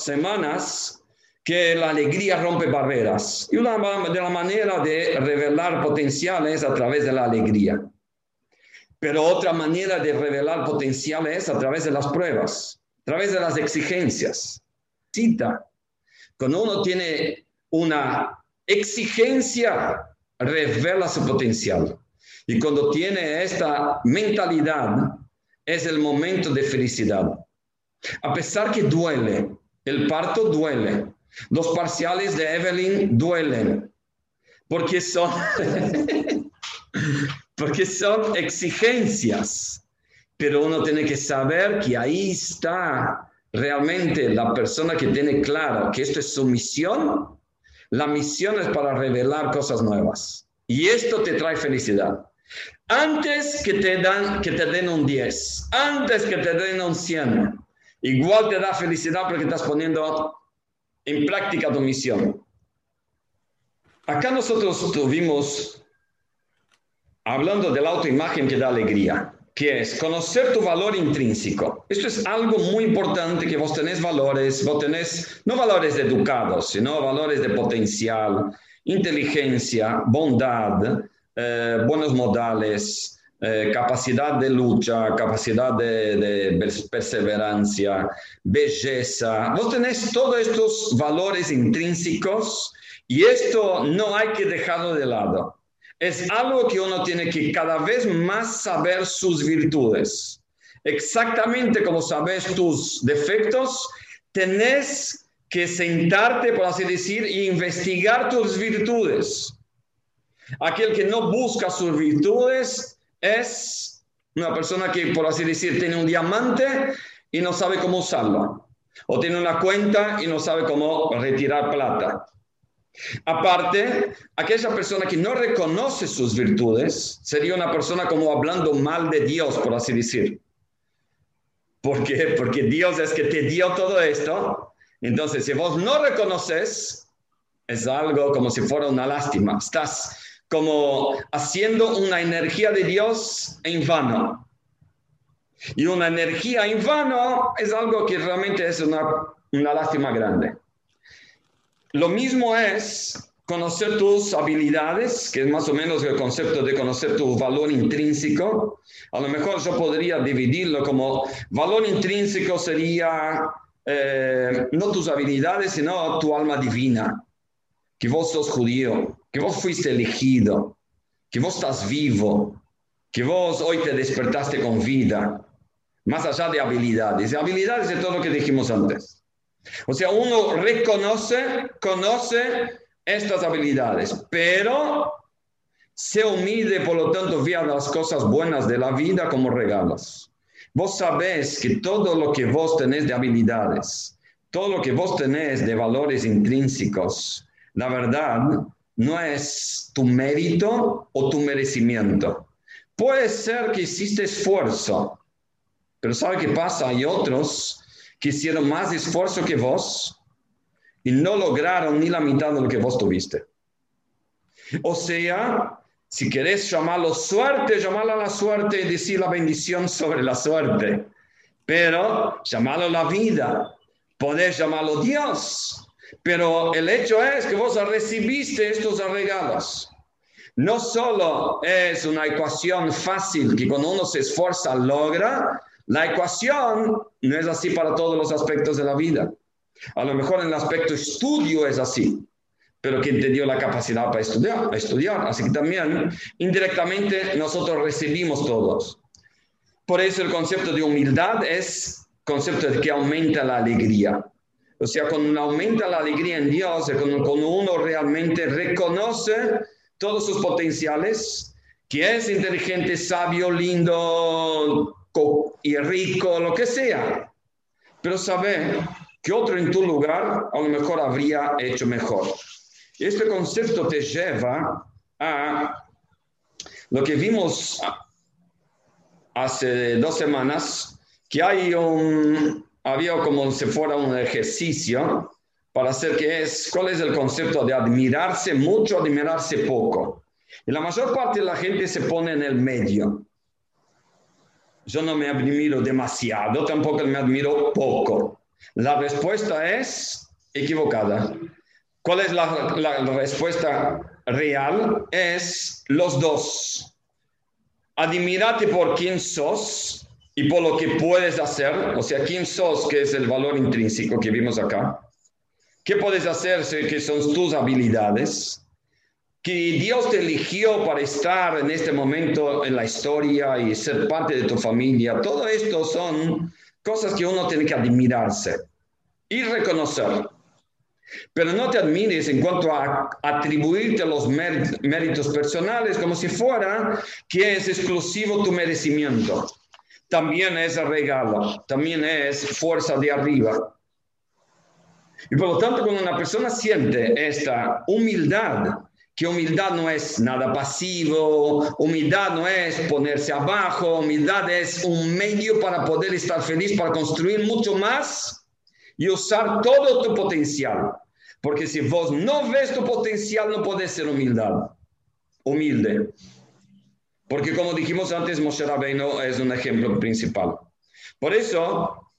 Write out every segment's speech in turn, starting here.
semanas que la alegría rompe barreras y una de la manera de revelar potenciales a través de la alegría. Pero otra manera de revelar potenciales a través de las pruebas, a través de las exigencias. Cita, cuando uno tiene una exigencia, revela su potencial. Y cuando tiene esta mentalidad, es el momento de felicidad. A pesar que duele, el parto duele, los parciales de Evelyn duelen, porque son, porque son exigencias, pero uno tiene que saber que ahí está realmente la persona que tiene claro que esto es su misión. La misión es para revelar cosas nuevas. Y esto te trae felicidad. Antes que te, dan, que te den un 10, antes que te den un 100, igual te da felicidad porque estás poniendo en práctica tu misión. Acá nosotros tuvimos, hablando de la autoimagen que da alegría, que es conocer tu valor intrínseco. Esto es algo muy importante que vos tenés valores, vos tenés no valores educados, sino valores de potencial, inteligencia, bondad, eh, buenos modales, eh, capacidad de lucha, capacidad de, perseverancia, belleza. Vos tenés todos estos valores intrínsecos y esto no hay que dejarlo de lado. Es algo que uno tiene que cada vez más saber sus virtudes. Exactamente como sabes tus defectos, tenés que sentarte, por así decir, e investigar tus virtudes. Aquel que no busca sus virtudes es una persona que, por así decir, tiene un diamante y no sabe cómo usarlo. O tiene una cuenta y no sabe cómo retirar plata. Aparte, aquella persona que no reconoce sus virtudes sería una persona como hablando mal de Dios, por así decir. ¿Por qué? Porque Dios es que te dio todo esto. Entonces, si vos no reconoces, es algo como si fuera una lástima. Estás como haciendo una energía de Dios en vano. Y una energía en vano es algo que realmente es una, una lástima grande. Lo mismo es conocer tus habilidades, que es más o menos el concepto de conocer tu valor intrínseco. A lo mejor yo podría dividirlo como valor intrínseco sería eh, no tus habilidades, sino tu alma divina, que vos sos judío, que vos fuiste elegido, que vos estás vivo, que vos hoy te despertaste con vida, más allá de habilidades. Habilidades de todo lo que dijimos antes. O sea, uno reconoce, conoce estas habilidades, pero se humilde, por lo tanto, vea las cosas buenas de la vida como regalos. Vos sabés que todo lo que vos tenés de habilidades, todo lo que vos tenés de valores intrínsecos, la verdad, no es tu mérito o tu merecimiento. Puede ser que hiciste esfuerzo, pero ¿sabe qué pasa? Hay otros que hicieron más esfuerzo que vos y no lograron ni la mitad de lo que vos tuviste. O sea, si querés llamarlo suerte, llamarlo la suerte y decir la bendición sobre la suerte. Pero llamarlo la vida, podés llamarlo Dios, pero el hecho es que vos recibiste estos regalos. No solo es una ecuación fácil que cuando uno se esfuerza logra, la ecuación no es así para todos los aspectos de la vida. A lo mejor en el aspecto estudio es así, pero quien te dio la capacidad para estudiar, estudiar. Así que también indirectamente nosotros recibimos todos. Por eso el concepto de humildad es concepto de que aumenta la alegría. O sea, cuando aumenta la alegría en Dios, cuando, uno realmente reconoce todos sus potenciales, que es inteligente, sabio, lindo y rico, lo que sea, pero sabe que otro en tu lugar a lo mejor habría hecho mejor. Este concepto te lleva a lo que vimos hace dos semanas, que hay un, había como si fuera un ejercicio para hacer que es, ¿cuál es el concepto de admirarse mucho, admirarse poco? Y la mayor parte de la gente se pone en el medio. Yo no me admiro demasiado, tampoco me admiro poco. La respuesta es equivocada. ¿Cuál es la, la respuesta real? Es los dos. Admirate por quién sos y por lo que puedes hacer, o sea, quién sos, que es el valor intrínseco que vimos acá. ¿Qué puedes hacer? Que son tus habilidades. Que Dios te eligió para estar en este momento en la historia y ser parte de tu familia. Todo esto son cosas que uno tiene que admirarse y reconocer. Pero no te admires en cuanto a atribuirte los méritos personales como si fuera que es exclusivo tu merecimiento. También es regalo, también es fuerza de arriba. Y por lo tanto, cuando una persona siente esta humildad, que humildad no es nada pasivo, humildad no es ponerse abajo, humildad es un medio para poder estar feliz, para construir mucho más y usar todo tu potencial. Porque si vos no ves tu potencial, no puedes ser humildad, humilde. Porque como dijimos antes, Moshe Rabbeinu es un ejemplo principal. Por eso,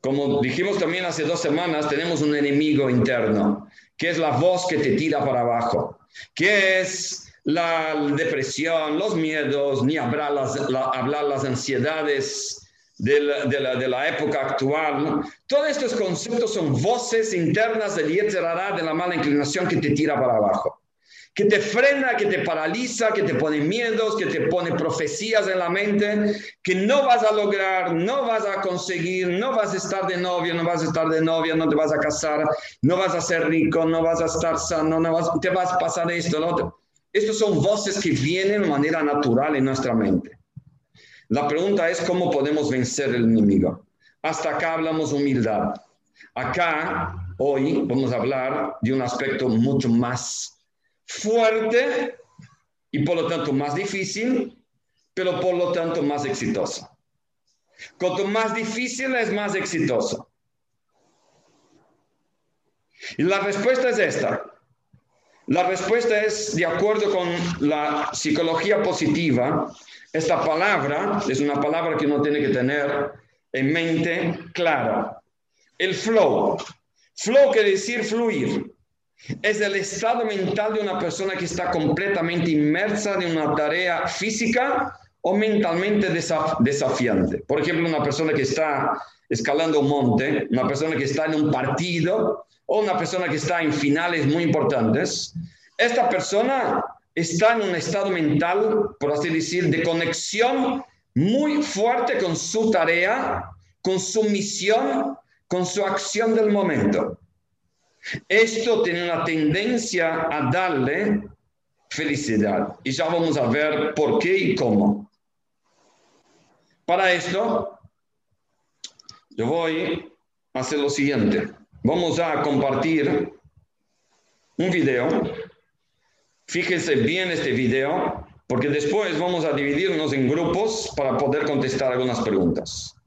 como dijimos también hace dos semanas, tenemos un enemigo interno, que es la voz que te tira para abajo, que es la depresión, los miedos, ni hablar las, hablar las ansiedades de la, de, la, época actual. Todos estos conceptos son voces internas del Yetzerará, de la mala inclinación que te tira para abajo que te frena, que te paraliza, que te pone miedos, que te pone profecías en la mente, que no vas a lograr, no vas a conseguir, no vas a estar de novio, no vas a estar de novia, no te vas a casar, no vas a ser rico, no vas a estar sano, no vas, te vas a pasar esto, lo otro. Estas son voces que vienen de manera natural en nuestra mente. La pregunta es cómo podemos vencer el enemigo. Hasta acá hablamos humildad. Acá, hoy, vamos a hablar de un aspecto mucho más fuerte y por lo tanto más difícil, pero por lo tanto más exitoso. Cuanto más difícil es más exitoso. Y la respuesta es esta. La respuesta es, de acuerdo con la psicología positiva, esta palabra es una palabra que uno tiene que tener en mente clara. El flow. Flow quiere decir fluir. Es el estado mental de una persona que está completamente inmersa en una tarea física o mentalmente desafiante. Por ejemplo, una persona que está escalando un monte, una persona que está en un partido o una persona que está en finales muy importantes. Esta persona está en un estado mental, por así decir, de conexión muy fuerte con su tarea, con su misión, con su acción del momento. Esto tiene una tendencia a darle felicidad y ya vamos a ver por qué y cómo. Para esto, yo voy a hacer lo siguiente. Vamos a compartir un video. Fíjense bien este video, porque después vamos a dividirnos en grupos para poder contestar algunas preguntas.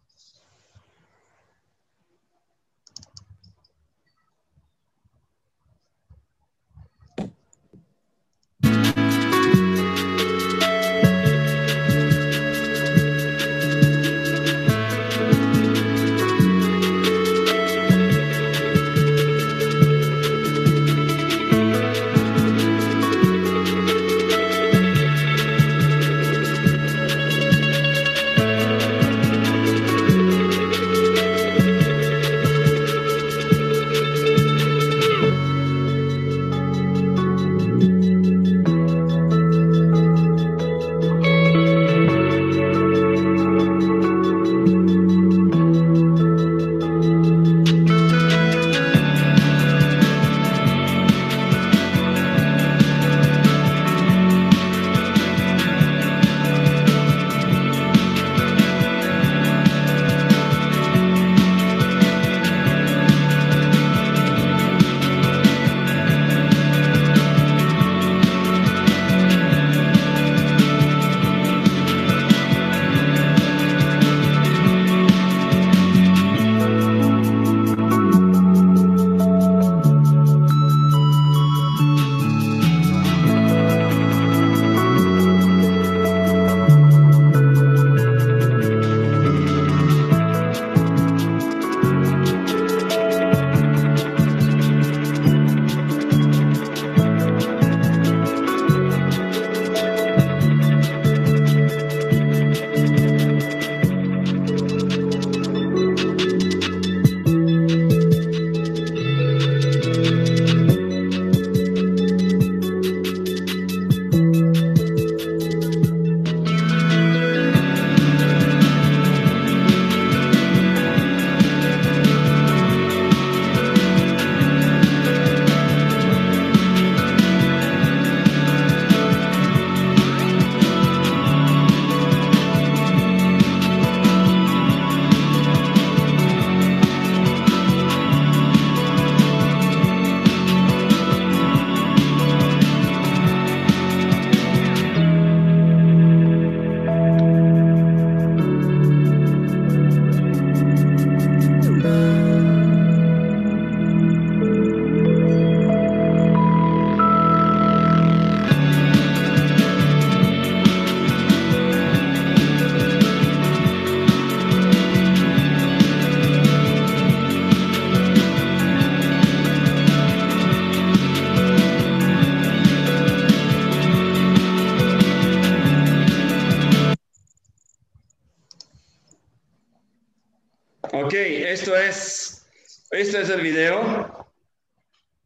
Ok, esto es, esto es el video.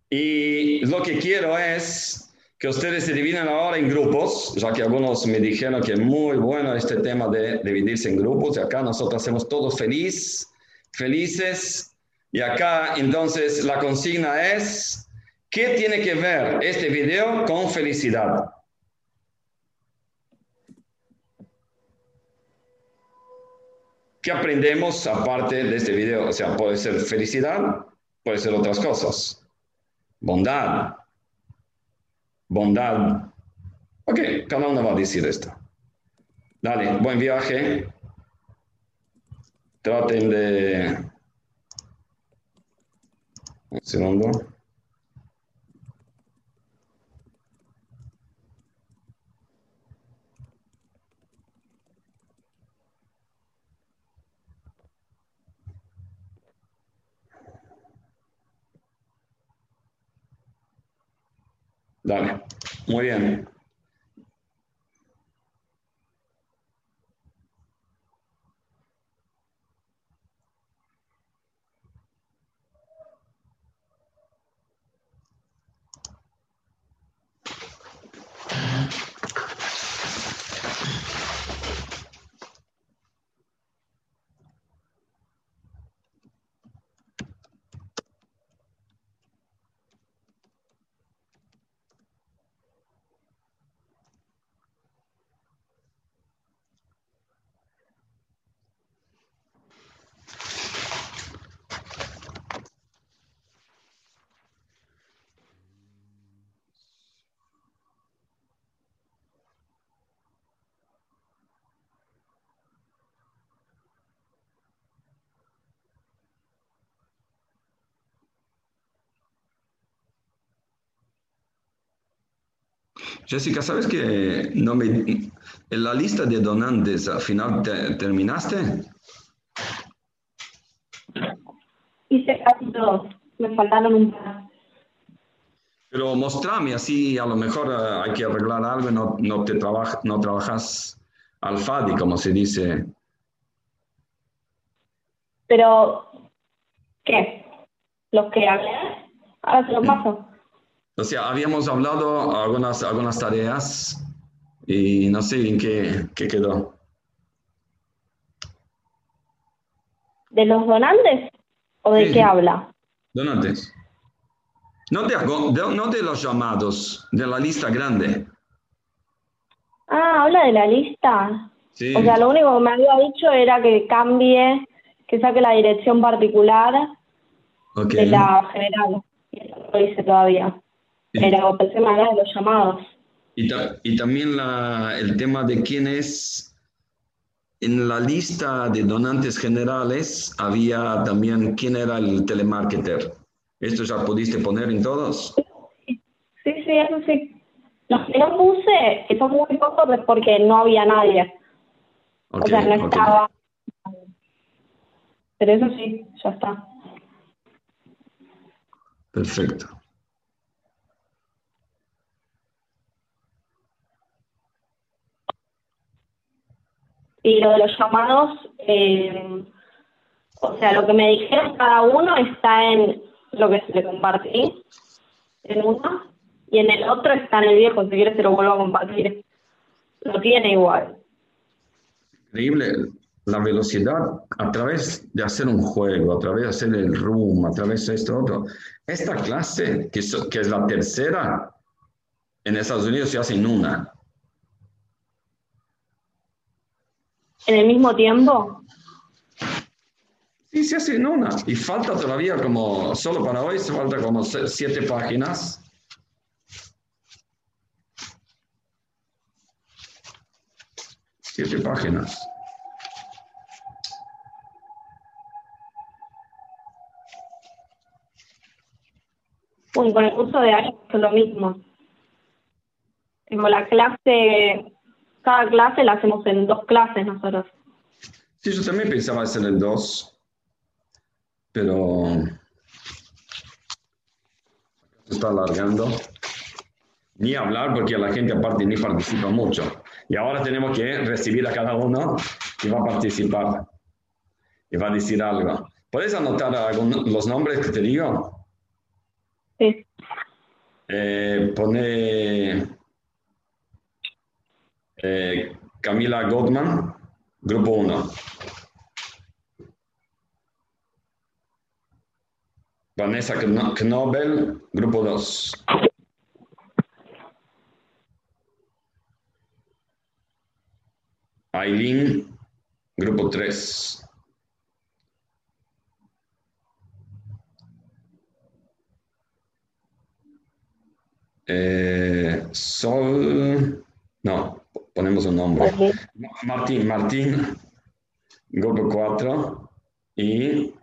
Y lo que quiero es que ustedes se dividen ahora en grupos, ya que algunos me dijeron que es muy bueno este tema de dividirse en grupos. Y acá nosotros hacemos todos feliz, felices. Y acá entonces la consigna es, ¿qué tiene que ver este video con felicidad? ¿Qué aprendemos aparte de este video? O sea, puede ser felicidad, puede ser otras cosas. Bondad. Bondad. Ok, cada uno va a decir esto. Dale, buen viaje. Traten de... Un segundo. Dale, muy bien. Jessica, ¿sabes que no me, en la lista de donantes al final terminaste? Hice casi todos, me faltaron un par. Pero mostrame, así a lo mejor eh, hay que arreglar algo no, no, te trabaja, no trabajas al FADI, como se dice. Pero, ¿qué? ¿Los que hablé? Ahora se lo paso. O sea, habíamos hablado algunas, algunas tareas y no sé en qué, qué quedó. ¿De los donantes o de qué habla? Donantes. No de, no de los llamados, de la lista grande. Ah, habla de la lista. Sí. O sea, lo único que me había dicho era que cambie, que saque la dirección particular de la general. Y eso no lo hice todavía. Pero el tema de los llamados. Y, y también la, el tema de quién es, en la lista de donantes generales había también quién era el telemarketer. ¿Esto ya pudiste poner en todos? Sí, sí, eso sí. Los que no puse, son muy pocos, porque no había nadie. o sea, no estaba. Pero eso sí, ya está. Perfecto. Y lo de los llamados, eh, o sea, lo que me dijeron cada uno está en lo que se le compartí, en uno, y en el otro está en el viejo, si quieres se lo vuelvo a compartir. Lo tiene igual. Increíble la velocidad a través de hacer un juego, a través de hacer el room, a través de esto otro. Esta clase, que que es la tercera, en Estados Unidos se hace en una. En el mismo tiempo? Sí, se hace en una. Y falta todavía como, solo para hoy, se falta como siete páginas. Siete páginas. Bueno, con el curso de año es lo mismo. Tengo la clase cada clase la hacemos en dos clases nosotros. Sí, yo también pensaba hacer en dos, pero se está alargando. Ni hablar porque la gente aparte ni participa mucho. Y ahora tenemos que recibir a cada uno que va a participar. y va a decir algo. ¿Puedes anotar los nombres que te digo? Sí. Eh, pone Camila Goldman, grupo 1. Vanessa Knobel, grupo 2. Aileen, grupo 3. Eh, Sol, no, ponemos un nombre. Martín, Martín, grupo 4 y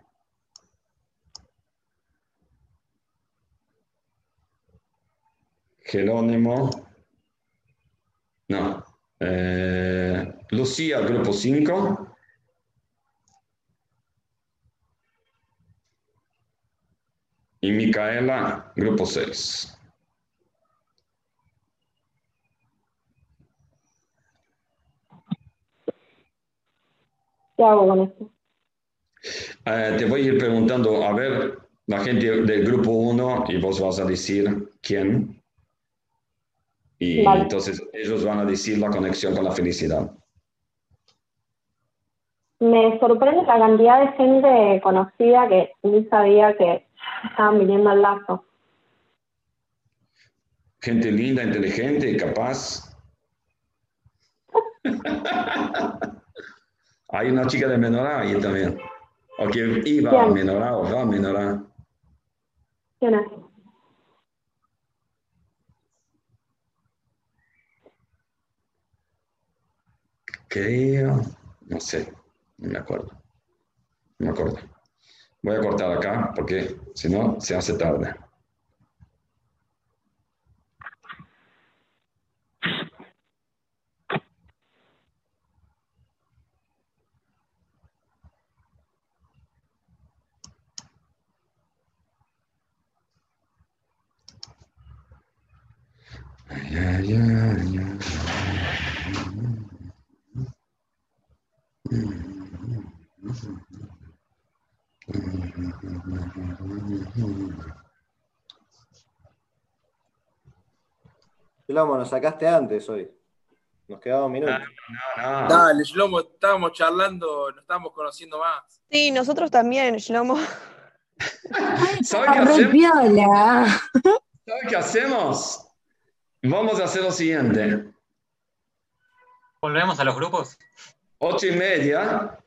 Jerónimo, no, eh, Lucía, grupo 5. Y Micaela, grupo 6. ¿Qué hago con esto? Eh, te voy a ir preguntando, a ver, la gente del grupo 1 y vos vas a decir quién. Y entonces ellos van a decir la conexión con la felicidad. Me sorprende la cantidad de gente conocida que ni sabía que estaban viniendo al lazo. Gente linda, inteligente, capaz. Hay una chica de Menorá ahí también. O que iba a Menorá o va a Menorá. ¿Quién es? Creo, no sé, no me acuerdo. No me acuerdo. Voy a cortar acá porque si no se hace tarde. Shlomo, nos sacaste antes hoy. Nos quedaba un minuto. No, Dale, Shlomo, estábamos charlando, nos estábamos conociendo más. Sí, nosotros también, Shlomo. ¿Sabes qué hacemos? ¿Sabes qué hacemos? Vamos a hacer lo siguiente. ¿Volvemos a los grupos? Ocho y media.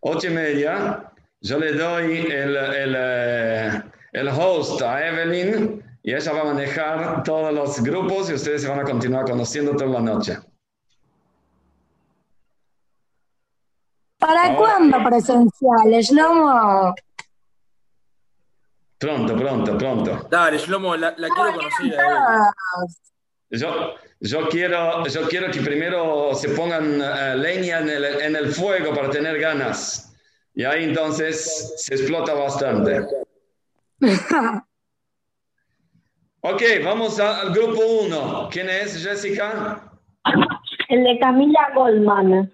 Ocho y media. Yo le doy el, el, eh, el host a Evelyn y ella va a manejar todos los grupos y ustedes se van a continuar conociendo toda la noche. ¿Para cuándo presenciales, Shlomo? Pronto, pronto, pronto. Dale, Shlomo, la, quiero conocer. Yo, yo, quiero, yo quiero que primero se pongan eh, leña en el, en el fuego para tener ganas. Y ahí entonces se explota bastante. Ok, vamos al grupo 1. ¿Quién es, Jessica? El de Camila Goldman.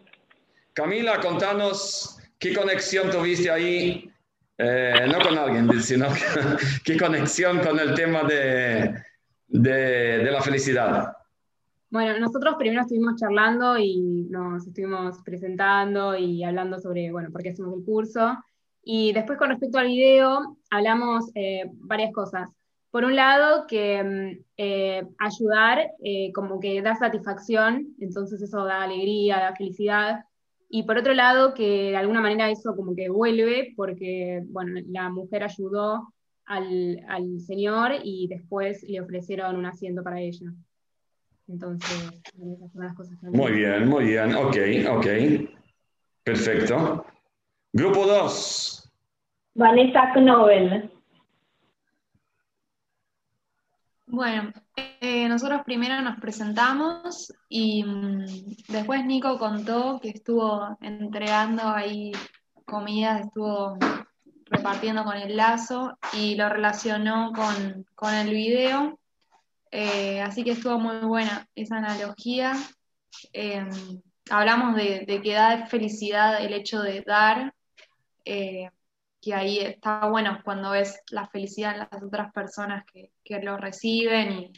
Camila, contanos qué conexión tuviste ahí, eh, no con alguien, sino qué conexión con el tema de, de, la felicidad. Bueno, nosotros primero estuvimos charlando y nos estuvimos presentando y hablando sobre, bueno, por qué hacemos el curso. Y después con respecto al video, hablamos eh, varias cosas por un lado, que mm, eh, ayudar eh, como que da satisfacción, entonces eso da alegría, da felicidad, y por otro lado, que de alguna manera eso como que vuelve, porque, bueno, la mujer ayudó al, al señor y después le ofrecieron un asiento para ella. Entonces, esas son las cosas que Muy bien, muy bien, ok, ok. Perfecto. Grupo 2. Vanessa Knobel. Bueno, eh, nosotros primero nos presentamos y mm, después Nico contó que estuvo entregando ahí comida, estuvo repartiendo con el lazo y lo relacionó con, el video. Eh, así que estuvo muy buena esa analogía. Em, hablamos de, de que da felicidad el hecho de dar, eh, que ahí está bueno cuando ves la felicidad en las otras personas que, que lo reciben y,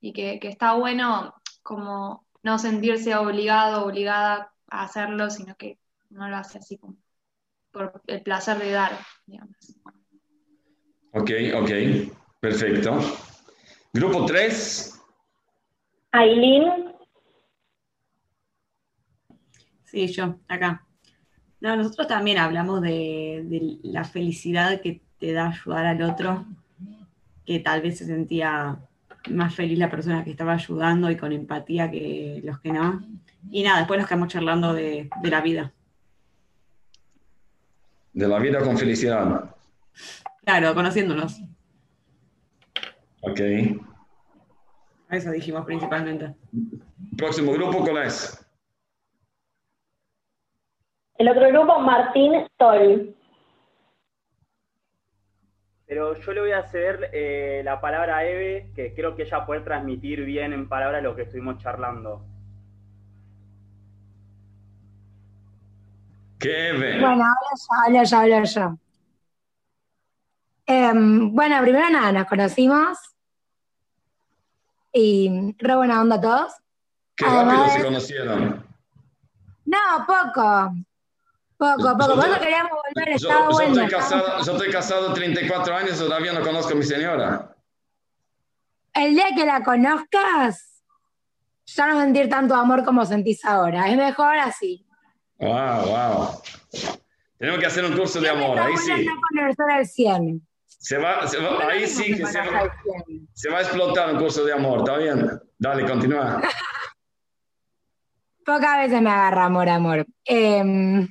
y que, que está bueno como no sentirse obligado o obligada a hacerlo, sino que no lo hace así como por el placer de dar, digamos. Ok, ok, perfecto. Grupo 3, Aileen, Sí, yo, acá. No, nosotros también hablamos de, de la felicidad que te da ayudar al otro, que tal vez se sentía más feliz la persona que estaba ayudando y con empatía que los que no. Y nada, después nos quedamos charlando de, de la vida. de la vida con felicidad. Claro, conociéndonos. Ok. Eso dijimos principalmente. Próximo grupo, ¿cuál es? El otro grupo, Martín Sol. Pero yo le voy a ceder eh, la palabra a Eve, que creo que ella puede transmitir bien en palabras lo que estuvimos charlando. ¿Qué ve? Bueno, hablo yo, hablo yo, hablo yo. Bueno, primero nada, nos conocimos. Y re buena onda todos. Qué rápido Además- se conocieron. No, poco. Poco, poco. Por eso queríamos volver, Yo, estaba yo bueno. estoy casado, yo estoy casado 34 años, todavía no conozco a mi señora. El día que la conozcas, ya no sentir tanto amor como sentís ahora. Es mejor así. Wow, wow. Tenemos que hacer un curso de amor, ahí sí. bueno no conocer al 100. Se va, se va- ahí sí que se va, se va a explotar un curso de amor, ¿está bien? Dale, continúa. Pocas veces me agarra amor, amor. Em,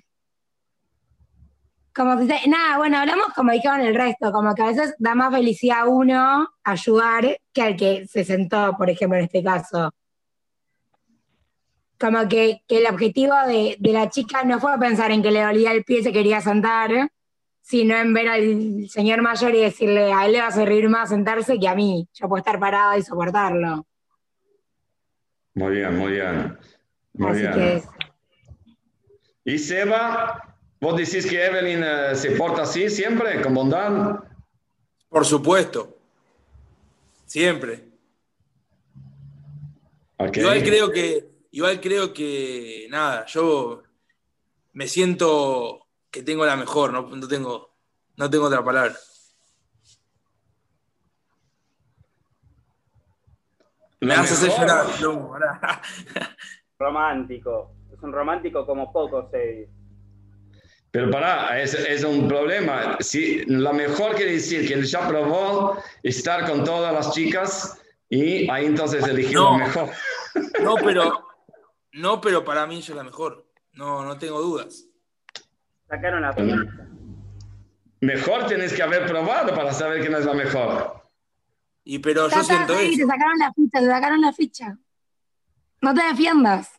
como se- nada, bueno, hablamos como dijeron el resto, como que a veces da más felicidad a uno ayudar que al que se sentó, por ejemplo, en este caso. Como que, que el objetivo de, de la chica no fue pensar en que le dolía el pie y se quería sentar, sino en ver al señor mayor y decirle, a él le va a servir más sentarse que a mí. Yo puedo estar parada y soportarlo. Muy bien, muy bien. Muy Así bien. que es- ¿Y Seba? ¿Vos decís que Evelyn eh, se porta así siempre, con bondad? Por supuesto. Siempre. Igual creo que, igual creo que, nada, yo me siento que tengo la mejor, no, no tengo, no tengo otra palabra. Me La vas a hacer llorar. Romántico. Es un romántico como pocos, Evi. Pero pará, es, es un problema. Si, la mejor quiere decir que él ya probó estar con todas las chicas y ahí entonces eligió No. la mejor. No, pero, no, pero para mí ella es la mejor. No, no tengo dudas. Sacaron la ficha. Mejor tenés que haber probado para saber quién es la mejor. Y pero Ya yo está, siento sí, eso. te sacaron la ficha, te sacaron la ficha. No te defiendas.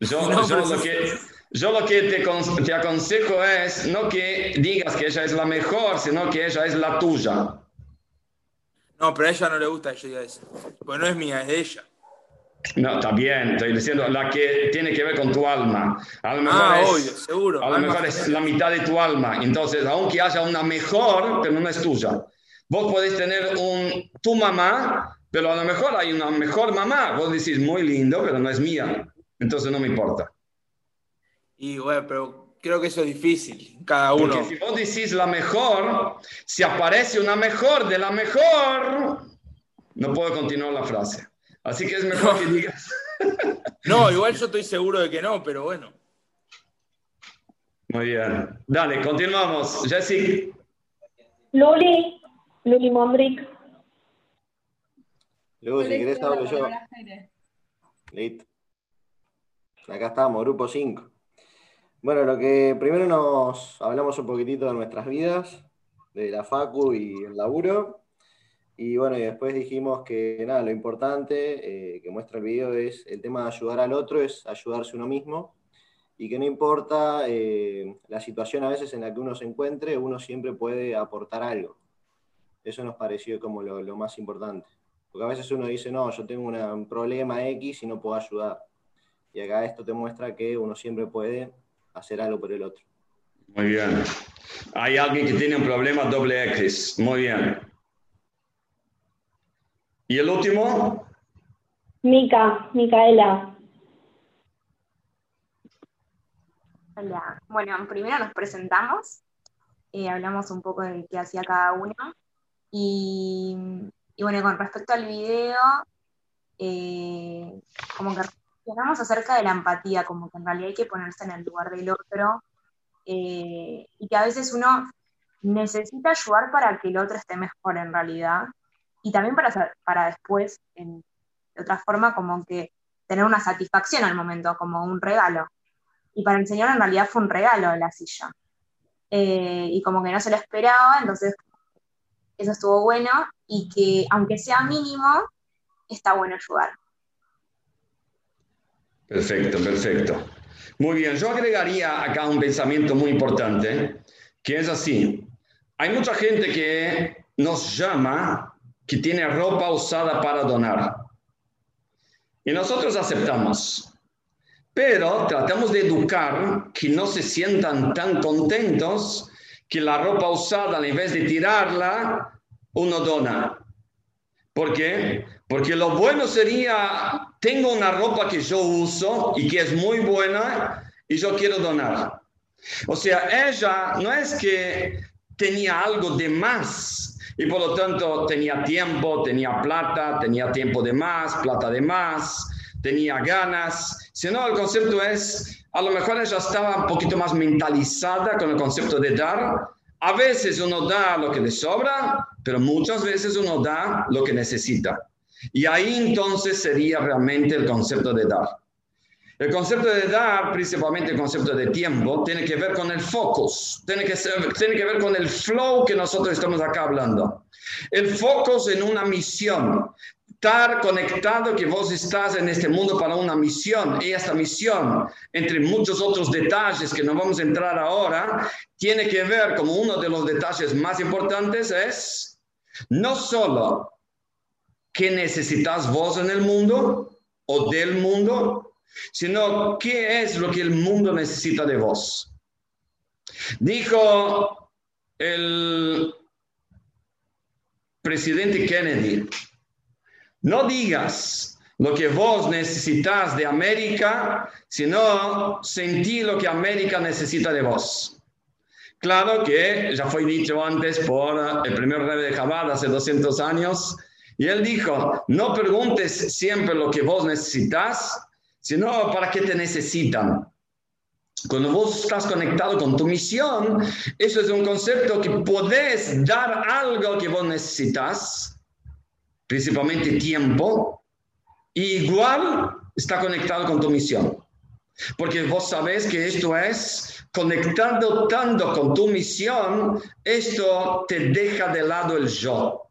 Yo, No, yo lo que, yo lo que te, te aconsejo es no que digas que ella es la mejor, sino que ella es la tuya. No, pero a ella no le gusta que yo diga eso. Pues no es mía, es de ella. No, está bien, estoy diciendo la que tiene que ver con tu alma. A lo mejor, Ah, es, obvio, seguro. A lo mejor es la mitad de tu alma. Entonces, aunque haya una mejor, pero no es tuya. Vos podés tener un, tu mamá, pero a lo mejor hay una mejor mamá. Vos decís, muy lindo, pero no es mía. Entonces no me importa. Y bueno, pero creo que eso es difícil. Cada uno. Porque si vos decís la mejor, si aparece una mejor de la mejor, no puedo continuar la frase. Así que es mejor No. que digas. No, igual yo estoy seguro de que no, pero bueno. Muy bien. Dale, continuamos. Jessy. Luli, Luli Mondrick. Luego, si querés, hablo yo. Listo. Acá estamos, grupo 5. Bueno, lo que primero nos hablamos un poquitito de nuestras vidas, de la facu y el laburo. Y bueno, y después dijimos que nada, lo importante eh, que muestra el video es el tema de ayudar al otro, es ayudarse uno mismo. Y que no importa eh, la situación a veces en la que uno se encuentre, uno siempre puede aportar algo. Eso nos pareció como lo, lo más importante. Porque a veces uno dice, no, yo tengo una- un problema X y no puedo ayudar. Y acá esto te muestra que uno siempre puede hacer algo por el otro. Muy bien. Hay alguien que tiene un problema doble X. Muy bien. ¿Y el último? Mica, Micaela. Hola. Bueno, primero nos presentamos, eh, hablamos un poco de qué hacía cada uno. Y, bueno, con respecto al video, eh, como que reflexionamos acerca de la empatía, como que en realidad hay que ponerse en el lugar del otro, eh, y que a veces uno necesita ayudar para que el otro esté mejor en realidad, y también para, para después, en, de otra forma, como que tener una satisfacción al momento, como un regalo. Y para el Señor en realidad fue un regalo la silla. Eh, y como que no se lo esperaba, entonces eso estuvo bueno y que aunque sea mínimo, está bueno ayudar. Perfecto, perfecto. Muy bien, yo agregaría acá un pensamiento muy importante, que es así. Hay mucha gente que nos llama que tiene ropa usada para donar. Y nosotros aceptamos. Pero tratamos de educar que no se sientan tan contentos que la ropa usada, en vez de tirarla, uno dona. ¿Por qué? Porque lo bueno sería, tengo una ropa que yo uso y que es muy buena y yo quiero donar. O sea, ella no es que tenía algo de más y por lo tanto tenía tiempo, tenía plata, tenía tiempo de más, plata de más, tenía ganas, sino el concepto es, a lo mejor ella estaba un poquito más mentalizada con el concepto de dar. A veces uno da lo que le sobra, pero muchas veces uno da lo que necesita. Y ahí entonces sería realmente el concepto de dar. El concepto de dar, principalmente el concepto de tiempo, tiene que ver con el focus, tiene que, ser, que ver con el flow que nosotros estamos acá hablando. El focus en una misión, estar conectado que vos estás en este mundo para una misión y esta misión, entre muchos otros detalles que no vamos a entrar ahora, tiene que ver como uno de los detalles más importantes es no solo qué necesitas vos en el mundo o del mundo, sino qué es lo que el mundo necesita de vos. Dijo el presidente Kennedy, no digas lo que vos necesitas de América, sino sentí lo que América necesita de vos. Claro que ya fue dicho antes por el primer rey de Jabal hace 200 años, y él dijo, no preguntes siempre lo que vos necesitas, sino para qué te necesitan. Cuando vos estás conectado con tu misión, eso es un concepto que podés dar algo que vos necesitas, principalmente tiempo, y igual está conectado con tu misión. Porque vos sabés que esto es conectando tanto con tu misión, esto te deja de lado el yo.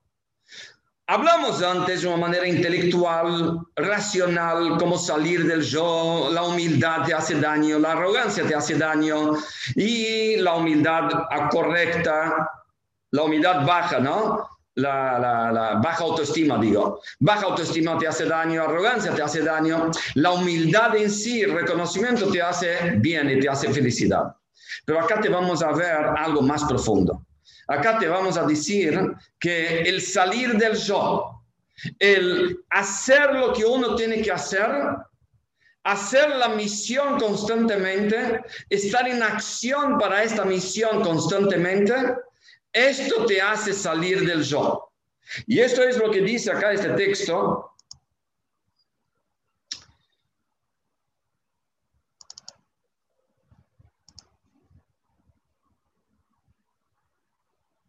Hablamos antes de una manera intelectual, racional, cómo salir del yo, la humildad te hace daño, la arrogancia te hace daño y la humildad correcta, la humildad baja, ¿no? La, la, baja autoestima, digo. Baja autoestima te hace daño, arrogancia te hace daño, la humildad en sí, reconocimiento te hace bien y te hace felicidad. Pero acá te vamos a ver algo más profundo. Acá te vamos a decir que el salir del yo, el hacer lo que uno tiene que hacer, hacer la misión constantemente, estar en acción para esta misión constantemente, esto te hace salir del yo. Y esto es lo que dice acá este texto.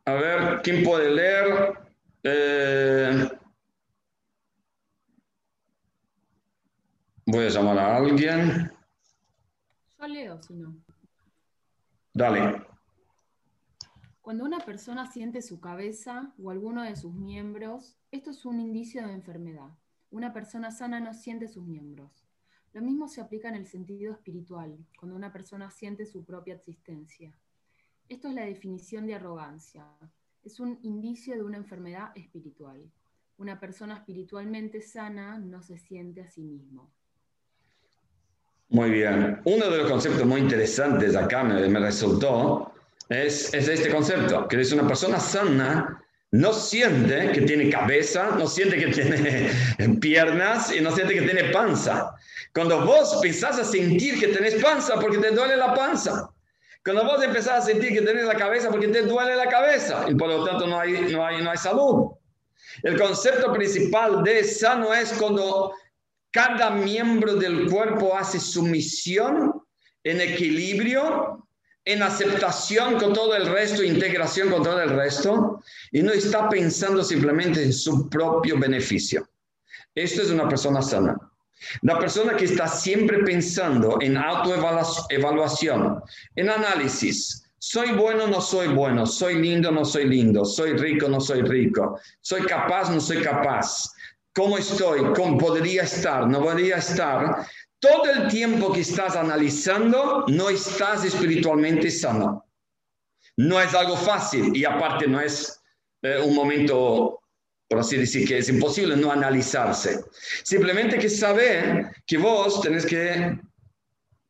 A ver, ¿quién puede leer? Eh, voy a llamar a alguien. Yo leo, si no. Dale. Cuando una persona siente su cabeza o alguno de sus miembros, esto es un indicio de enfermedad. Una persona sana no siente sus miembros. Lo mismo se aplica en el sentido espiritual, cuando una persona siente su propia existencia. Esto es la definición de arrogancia. Es un indicio de una enfermedad espiritual. Una persona espiritualmente sana no se siente a sí mismo. Muy bien. Uno de los conceptos muy interesantes acá me, me resultó es, es, este concepto, que es una persona sana, no siente que tiene cabeza, no siente que tiene piernas y no siente que tiene panza. Cuando vos pensás a sentir que tenés panza porque te duele la panza. Cuando vos empezás a sentir que tenés la cabeza porque te duele la cabeza y por lo tanto no hay, no hay, no hay salud. El concepto principal de sano es cuando cada miembro del cuerpo hace su misión en equilibrio, en aceptación con todo el resto, integración con todo el resto, y no está pensando simplemente en su propio beneficio. Esto es una persona sana. La persona que está siempre pensando en autoevaluación, en análisis, soy bueno, no soy bueno, soy lindo, no soy lindo, soy rico, no soy rico, soy capaz, no soy capaz, cómo estoy, cómo podría estar, no podría estar. Todo el tiempo que estás analizando, no estás espiritualmente sano. No es algo fácil y aparte no es eh, un momento, por así decir, que es imposible no analizarse. Simplemente que saber que vos tenés que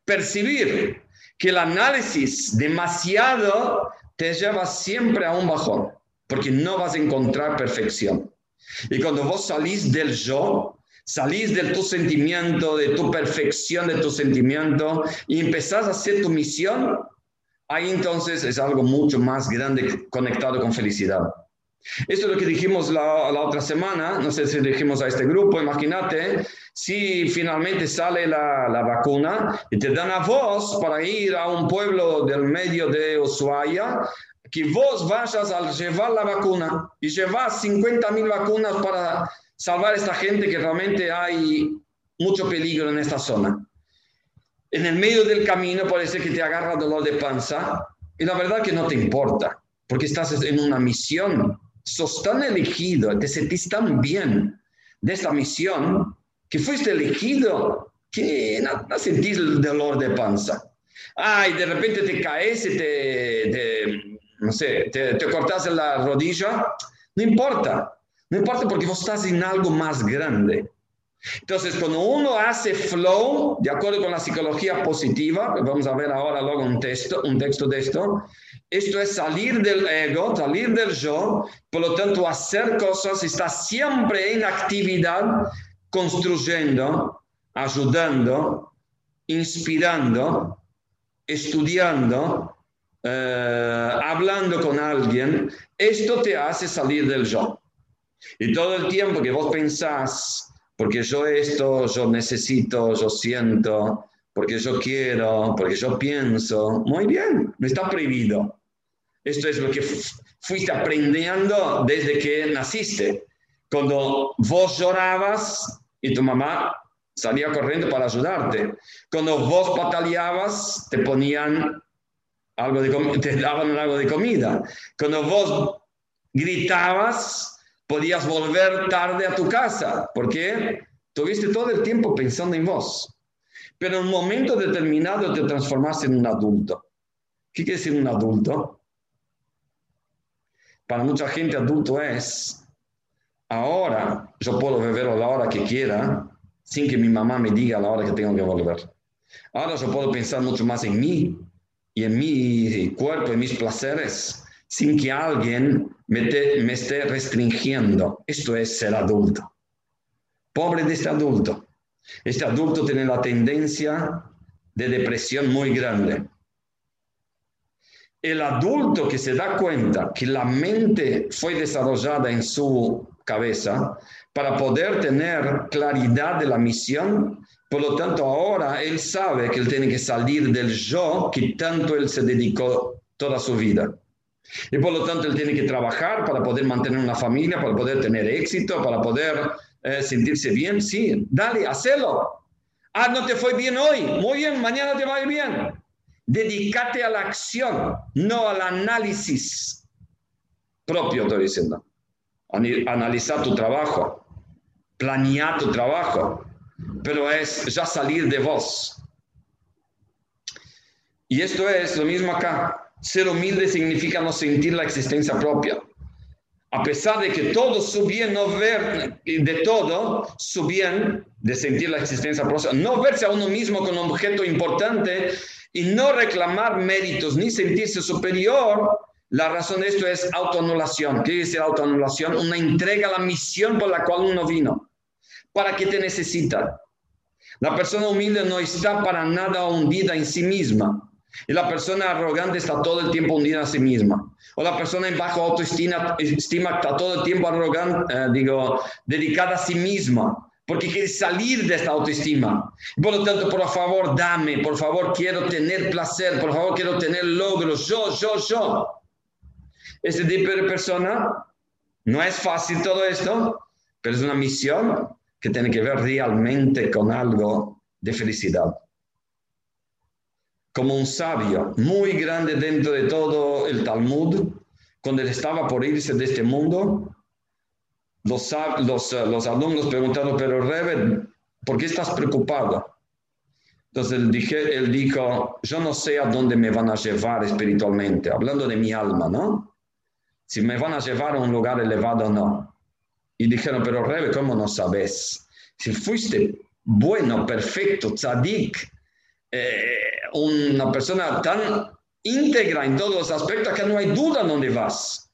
percibir que el análisis demasiado te lleva siempre a un bajón, porque no vas a encontrar perfección. Y cuando vos salís del yo, salís de tu sentimiento, de tu perfección de tu sentimiento y empezás a hacer tu misión, ahí entonces es algo mucho más grande conectado con felicidad. Esto es lo que dijimos la, otra semana, no sé si dijimos a este grupo, imagínate si finalmente sale la, la, vacuna y te dan a vos para ir a un pueblo del medio de Ushuaia que vos vayas a llevar la vacuna y llevar 50 mil vacunas para salvar a esta gente que realmente hay mucho peligro en esta zona. En el medio del camino ser que te agarra dolor de panza y la verdad que no te importa, porque estás en una misión, sos tan elegido, te sentís tan bien de esta misión que fuiste elegido que no, no sentís el dolor de panza. Ay, de repente te caes y te, te no sé, te, te cortas la rodilla, no importa, no importa porque vos estás en algo más grande. Entonces, cuando uno hace flow, de acuerdo con la psicología positiva, vamos a ver ahora luego un texto, un texto de esto, esto es salir del ego, salir del yo, por lo tanto hacer cosas, está siempre en actividad, construyendo, ayudando, inspirando, estudiando, eh, hablando con alguien, esto te hace salir del yo. Y todo el tiempo que vos pensás, porque yo esto, yo necesito, yo siento, porque yo quiero, porque yo pienso, muy bien, no está prohibido. Esto es lo que fuiste aprendiendo desde que naciste. Cuando vos llorabas y tu mamá salía corriendo para ayudarte. Cuando vos pataleabas, te ponían algo de te daban algo de comida. Cuando vos gritabas, podías volver tarde a tu casa, porque tuviste todo el tiempo pensando en vos. Pero en un momento determinado te transformaste en un adulto. ¿Qué quiere decir un adulto? Para mucha gente adulto es, ahora yo puedo beber a la hora que quiera sin que mi mamá me diga a la hora que tengo que volver. Ahora yo puedo pensar mucho más en mí, y en mi cuerpo, en mis placeres, sin que alguien me, me esté restringiendo. Esto es ser adulto. Pobre de este adulto. Este adulto tiene la tendencia de depresión muy grande. El adulto que se da cuenta que la mente fue desarrollada en su cabeza para poder tener claridad de la misión, por lo tanto, ahora él sabe que él tiene que salir del yo que tanto él se dedicó toda su vida. Y por lo tanto, él tiene que trabajar para poder mantener una familia, para poder tener éxito, para poder eh, sentirse bien. Sí, dale, hacelo. Ah, no te fue bien hoy. Muy bien, mañana te va a ir bien. Dedícate a la acción, no al análisis propio, estoy diciendo. Analizar tu trabajo, planear tu trabajo, pero es ya salir de vos. Y esto es lo mismo acá. Ser humilde significa no sentir la existencia propia. a pesar de que todo su bien, no ver de todo su bien, de sentir la existencia próxima, no verse a uno mismo como un objeto importante y no reclamar méritos ni sentirse superior, la razón de esto es autoanulación. ¿Qué dice autoanulación? Una entrega a la misión por la cual uno vino. ¿Para qué te necesita? La persona humilde no está para nada hundida en sí misma. Y la persona arrogante está todo el tiempo hundida en sí misma. O la persona en bajo autoestima estima, está todo el tiempo arrogante, eh, digo, dedicada a sí misma porque quiere salir de esta autoestima. Por lo tanto, por favor, dame, por favor, quiero tener placer, por favor, quiero tener logros, yo, yo, yo. Este tipo de persona, no es fácil todo esto, pero es una misión que tiene que ver realmente con algo de felicidad. Como un sabio muy grande dentro de todo el Talmud, cuando él estaba por irse de este mundo, los, los, los alumnos preguntaron, pero Rebe, ¿por qué estás preocupado? Entonces él, dije, él dijo, yo no sé a dónde me van a llevar espiritualmente, hablando de mi alma, ¿no? Si me van a llevar a un lugar elevado o no. Y dijeron, pero Rebe, ¿cómo no sabes? Si fuiste bueno, perfecto, tzadik, eh, una persona tan íntegra en todos los aspectos que no hay duda dónde vas.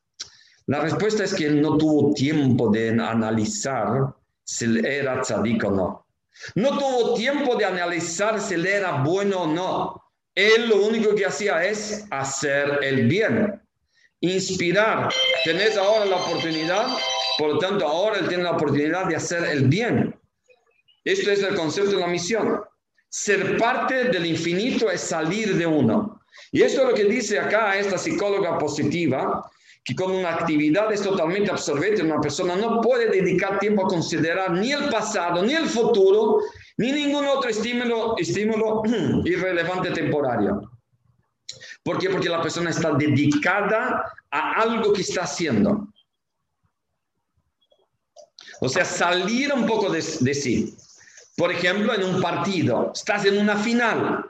La respuesta es que no tuvo tiempo de analizar si era tzadik o no. No tuvo tiempo de analizar si él era bueno o no. Él lo único que hacía es hacer el bien, inspirar. Tenés ahora la oportunidad, por lo tanto ahora él tiene la oportunidad de hacer el bien. Esto es el concepto de la misión. Ser parte del infinito es salir de uno. Y esto es lo que dice acá esta psicóloga positiva, que con una actividad es totalmente absorbente, una persona no puede dedicar tiempo a considerar ni el pasado, ni el futuro, ni ningún otro estímulo, estímulo irrelevante temporario. ¿Por qué? Porque la persona está dedicada a algo que está haciendo. O sea, salir un poco de, de sí. Por ejemplo, en un partido, estás en una final.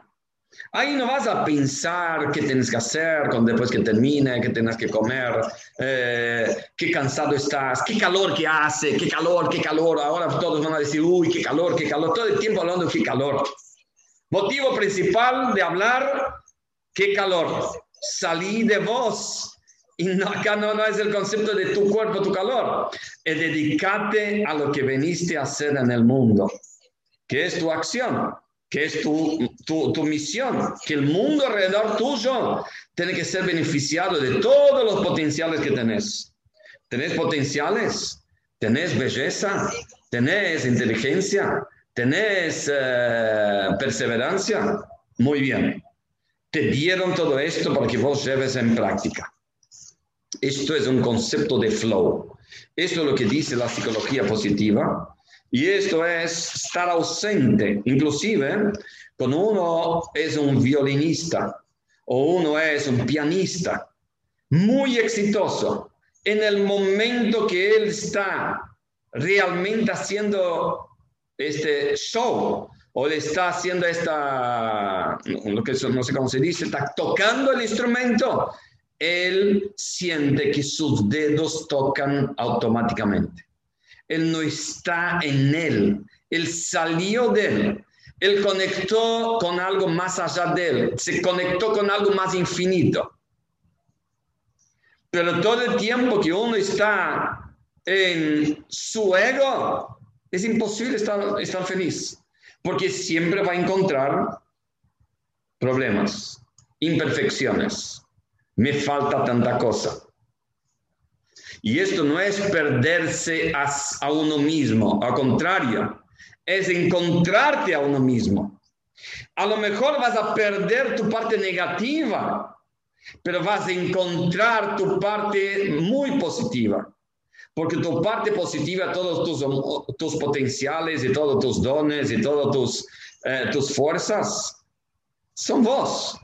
Ahí no vas a pensar qué tienes que hacer con después que termine, qué tienes que comer, eh, qué cansado estás, qué calor que hace, qué calor, qué calor. Ahora todos van a decir, uy, qué calor, qué calor. Todo el tiempo hablando de qué calor. Motivo principal de hablar, qué calor. Salí de vos. Y no, acá no, no es el concepto de tu cuerpo, tu calor. Es dedicarte a lo que veniste a hacer en el mundo que es tu acción, que es tu, tu, misión, que el mundo alrededor tuyo tiene que ser beneficiado de todos los potenciales que tenés. ¿Tenés potenciales? ¿Tenés belleza? ¿Tenés inteligencia? ¿Tenés eh, perseverancia? Muy bien. Te dieron todo esto para que vos lleves en práctica. Esto es un concepto de flow. Esto es lo que dice la psicología positiva y esto es estar ausente, inclusive cuando uno es un violinista o uno es un pianista muy exitoso, en el momento que él está realmente haciendo este show o le está haciendo esta, lo que no sé cómo se dice, está tocando el instrumento, él siente que sus dedos tocan automáticamente. Él no está en él. Él salió de él. Él conectó con algo más allá de él. Se conectó con algo más infinito. Pero todo el tiempo que uno está en su ego, es imposible estar, estar feliz. Porque siempre va a encontrar problemas, imperfecciones. Me falta tanta cosa. Y esto no es perderse a, uno mismo, al contrario, es encontrarte a uno mismo. A lo mejor vas a perder tu parte negativa, pero vas a encontrar tu parte muy positiva. Porque tu parte positiva, todos tus, tus potenciales y todos tus dones y todas tus, eh, tus fuerzas, son vos.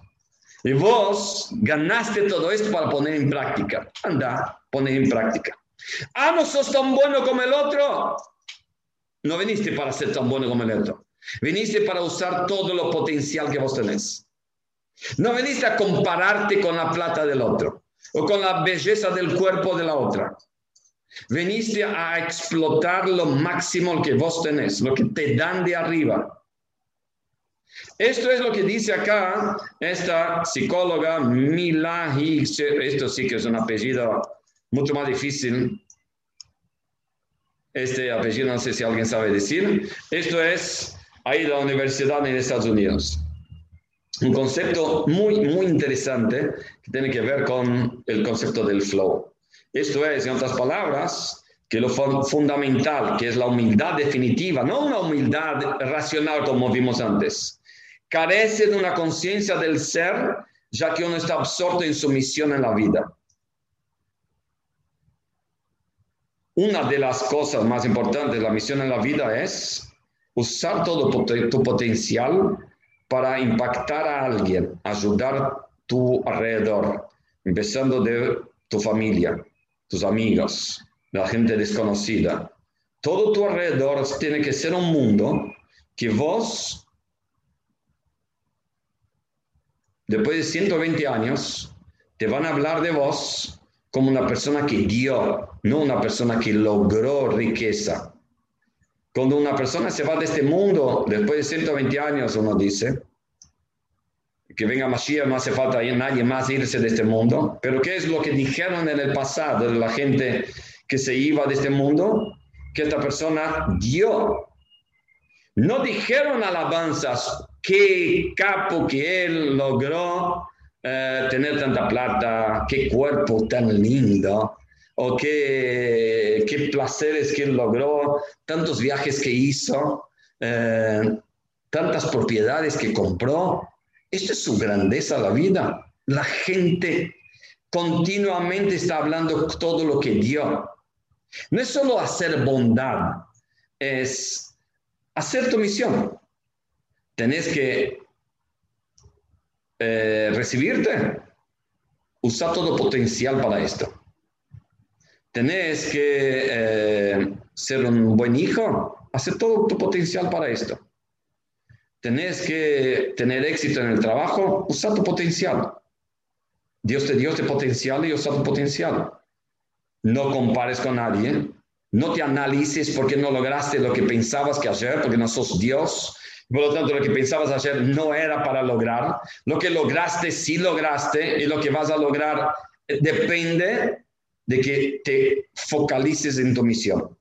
Y vos ganaste todo esto para poner en práctica. Anda, poner en práctica. Ah, no sos tan bueno como el otro. No viniste para ser tan bueno como el otro. Viniste para usar todo lo potencial que vos tenés. No viniste a compararte con la plata del otro o con la belleza del cuerpo de la otra. Veniste a explotar lo máximo que vos tenés, lo que te dan de arriba. Esto es lo que dice acá esta psicóloga Mila Higgs. Esto sí que es un apellido mucho más difícil. Este apellido no sé si alguien sabe decir. Esto es ahí la universidad en Estados Unidos. Un concepto muy, muy interesante que tiene que ver con el concepto del flow. Esto es, en otras palabras, que lo fundamental, que es la humildad definitiva, no una humildad racional como vimos antes, carece de una conciencia del ser, ya que uno está absorto en su misión en la vida. Una de las cosas más importantes de la misión en la vida es usar todo tu potencial para impactar a alguien, ayudar tu alrededor, empezando de tu familia, tus amigos, la gente desconocida. Todo tu alrededor tiene que ser un mundo que vos, después de 120 años, te van a hablar de vos como una persona que dio, no una persona que logró riqueza. Cuando una persona se va de este mundo, después de 120 años, uno dice, que venga Mashiach, no hace falta nadie más irse de este mundo. Pero ¿qué es lo que dijeron en el pasado la gente que se iba de este mundo? Que esta persona dio. No dijeron alabanzas, qué capo que él logró eh, tener tanta plata, qué cuerpo tan lindo, o qué, qué placeres que logró, tantos viajes que hizo, eh, tantas propiedades que compró. Esto es su grandeza la vida. La gente continuamente está hablando todo lo que dio. No es solo hacer bondad, es hacer tu misión. Tenés que eh, recibirte, usar todo potencial para esto. Tenés que eh, ser un buen hijo, hacer todo tu potencial para esto. Tenés que tener éxito en el trabajo, usa tu potencial. Dios te dio este potencial y usa tu potencial. No compares con nadie. No te analices porque no lograste lo que pensabas que hacer, porque no sos Dios. Por lo tanto, lo que pensabas hacer no era para lograr. Lo que lograste, sí lograste. Y lo que vas a lograr eh, depende de que te focalices en tu misión.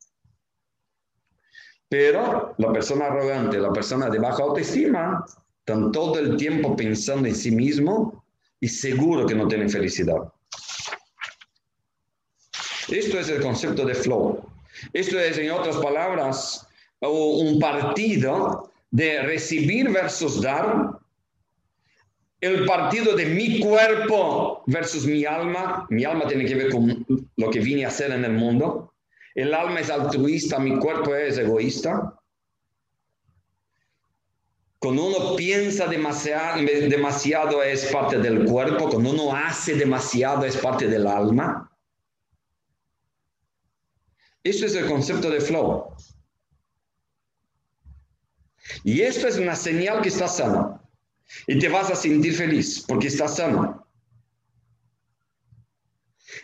Pero la persona arrogante, la persona de baja autoestima, están todo el tiempo pensando en sí mismo y seguro que no tienen felicidad. Esto es el concepto de flow. Esto es, en otras palabras, un partido de recibir versus dar el partido de mi cuerpo versus mi alma. Mi alma tiene que ver con lo que vine a hacer en el mundo. El alma es altruista, mi cuerpo es egoísta. Cuando uno piensa demasiado, demasiado es parte del cuerpo, cuando uno hace demasiado es parte del alma. Eso es el concepto de flow. Y esto es una señal que está sano. Y te vas a sentir feliz porque estás sano.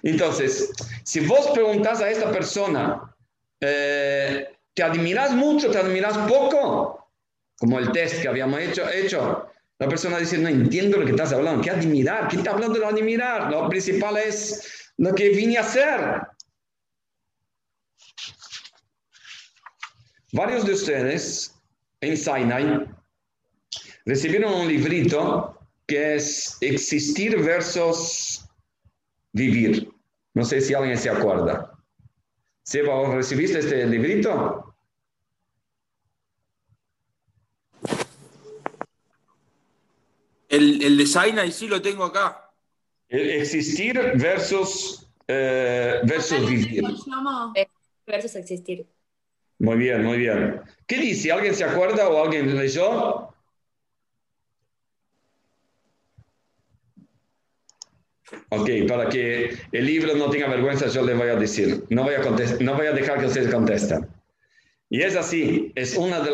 Entonces, si vos preguntas a esta persona, eh, ¿te admiras mucho, te admiras poco? Como el test que habíamos hecho, hecho, la persona dice, no entiendo lo que estás hablando, ¿qué admirar? ¿Qué está hablando de admirar? Lo principal es lo que vine a hacer. Varios de ustedes en Sinai recibieron un librito que es Existir versus Vivir. No sé si alguien se acuerda. Seba, recibiste este librito? El, el de Sinai sí lo tengo acá. existir versus, eh, versus vivir. Versus existir. Muy bien, muy bien. ¿Qué dice? ¿Alguien se acuerda o alguien leyó? Ok, para que el libro no tenga vergüenza, yo le voy a decir, no voy a, no voy a dejar que ustedes contesten. Y es así, es uno de,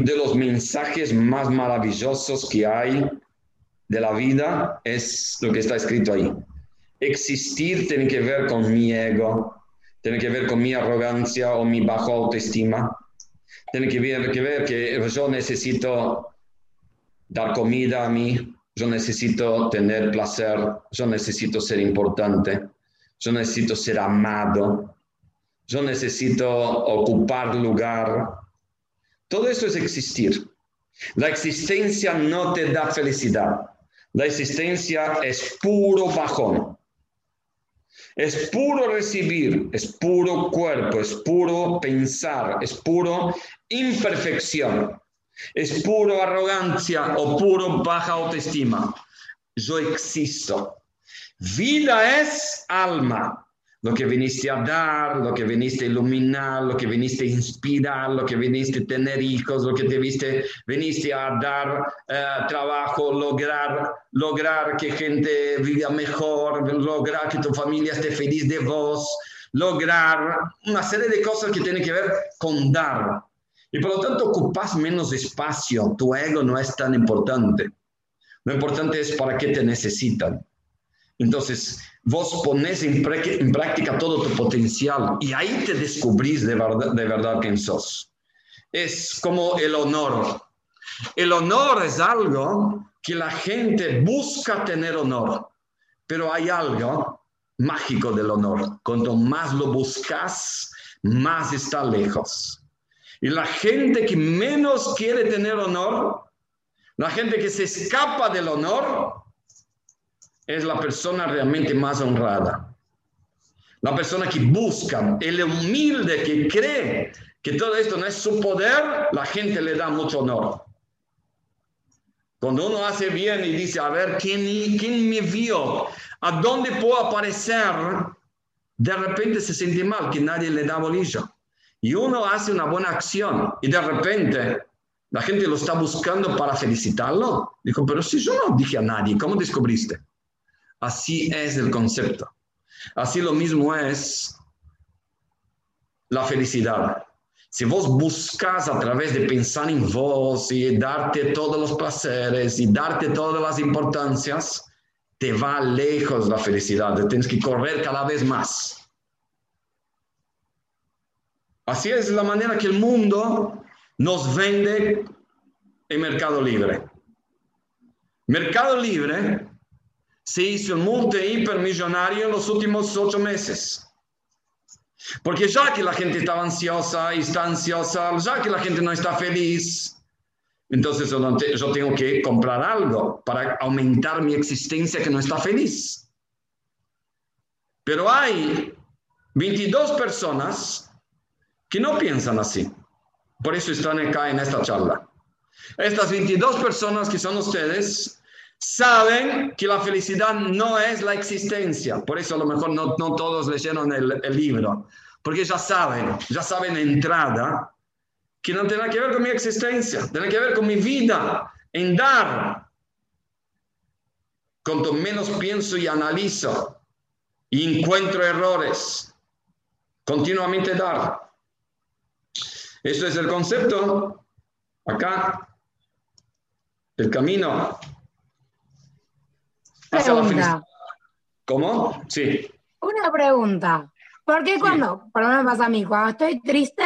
de los mensajes más maravillosos que hay de la vida, es lo que está escrito ahí. Existir tiene que ver con mi ego, tiene que ver con mi arrogancia o mi baja autoestima, tiene que ver, que ver que yo necesito dar comida a mí, yo necesito tener placer, yo necesito ser importante, yo necesito ser amado, yo necesito ocupar lugar. Todo eso es existir. La existencia no te da felicidad. La existencia es puro bajón. Es puro recibir, es puro cuerpo, es puro pensar, es puro imperfección, es puro arrogancia o puro baja autoestima. Yo existo. Vida es alma lo que viniste a dar, lo que viniste a iluminar, lo que viniste a inspirar, lo que viniste a tener hijos, lo que te viste, viniste a dar eh, trabajo, lograr, lograr que gente viva mejor, lograr que tu familia esté feliz de vos, lograr una serie de cosas que tienen que ver con dar. Y por lo tanto ocupas menos espacio, tu ego no es tan importante. Lo importante es para qué te necesitan. Entonces, vos pones en, práctica todo tu potencial y ahí te descubrís de verdad, de verdad quién sos. Es como el honor. El honor es algo que la gente busca tener honor, pero hay algo mágico del honor. Cuanto más lo buscas, más está lejos. Y la gente que menos quiere tener honor, la gente que se escapa del honor, es la persona realmente más honrada. La persona que busca, el humilde que cree que todo esto no es su poder, la gente le da mucho honor. Cuando uno hace bien y dice, a ver, ¿quién, me vio? ¿A dónde puedo aparecer? De repente se siente mal, que nadie le da bolilla. Y uno hace una buena acción y de repente la gente lo está buscando para felicitarlo. Dijo, pero si yo no dije a nadie, ¿cómo descubriste? Así es el concepto. Así lo mismo es la felicidad. Si vos buscas a través de pensar en vos y darte todos los placeres y darte todas las importancias, te va lejos la felicidad. Tienes que correr cada vez más. Así es la manera que el mundo nos vende en Mercado Libre. Mercado Libre se hizo multi hipermillonario en los últimos ocho meses. Porque ya que la gente estaba ansiosa y está ansiosa, ya que la gente no está feliz, entonces yo tengo que comprar algo para aumentar mi existencia que no está feliz. Pero hay 22 personas que no piensan así. Por eso están acá en esta charla. Estas 22 personas que son ustedes saben que la felicidad no es la existencia. Por eso a lo mejor no, todos leyeron el, el, libro, porque ya saben, ya saben entrada que no tiene que ver con mi existencia, tiene que ver con mi vida, en dar. Cuanto menos pienso y analizo y encuentro errores, continuamente dar. Eso es el concepto acá, el camino ¿Cómo? Sí. Una pregunta. ¿Por qué cuando, por lo menos pasa a mí, cuando estoy triste,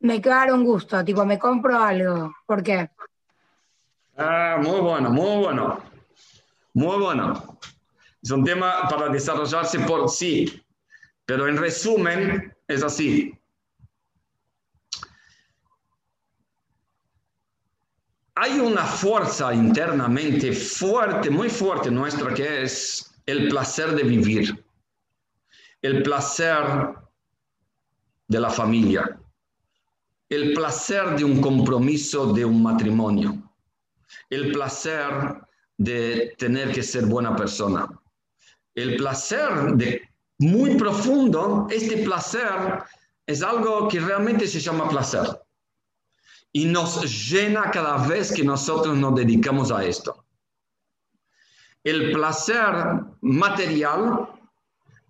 me queda un gusto, tipo, me compro algo? ¿Por qué? Ah, muy bueno, muy bueno. Muy bueno. Es un tema para desarrollarse por sí, pero en resumen es así. Hay una fuerza internamente fuerte, muy fuerte nuestra, que es el placer de vivir, el placer de la familia, el placer de un compromiso de un matrimonio, el placer de tener que ser buena persona, el placer de muy profundo, este placer es algo que realmente se llama placer y nos llena cada vez que nosotros nos dedicamos a esto. El placer material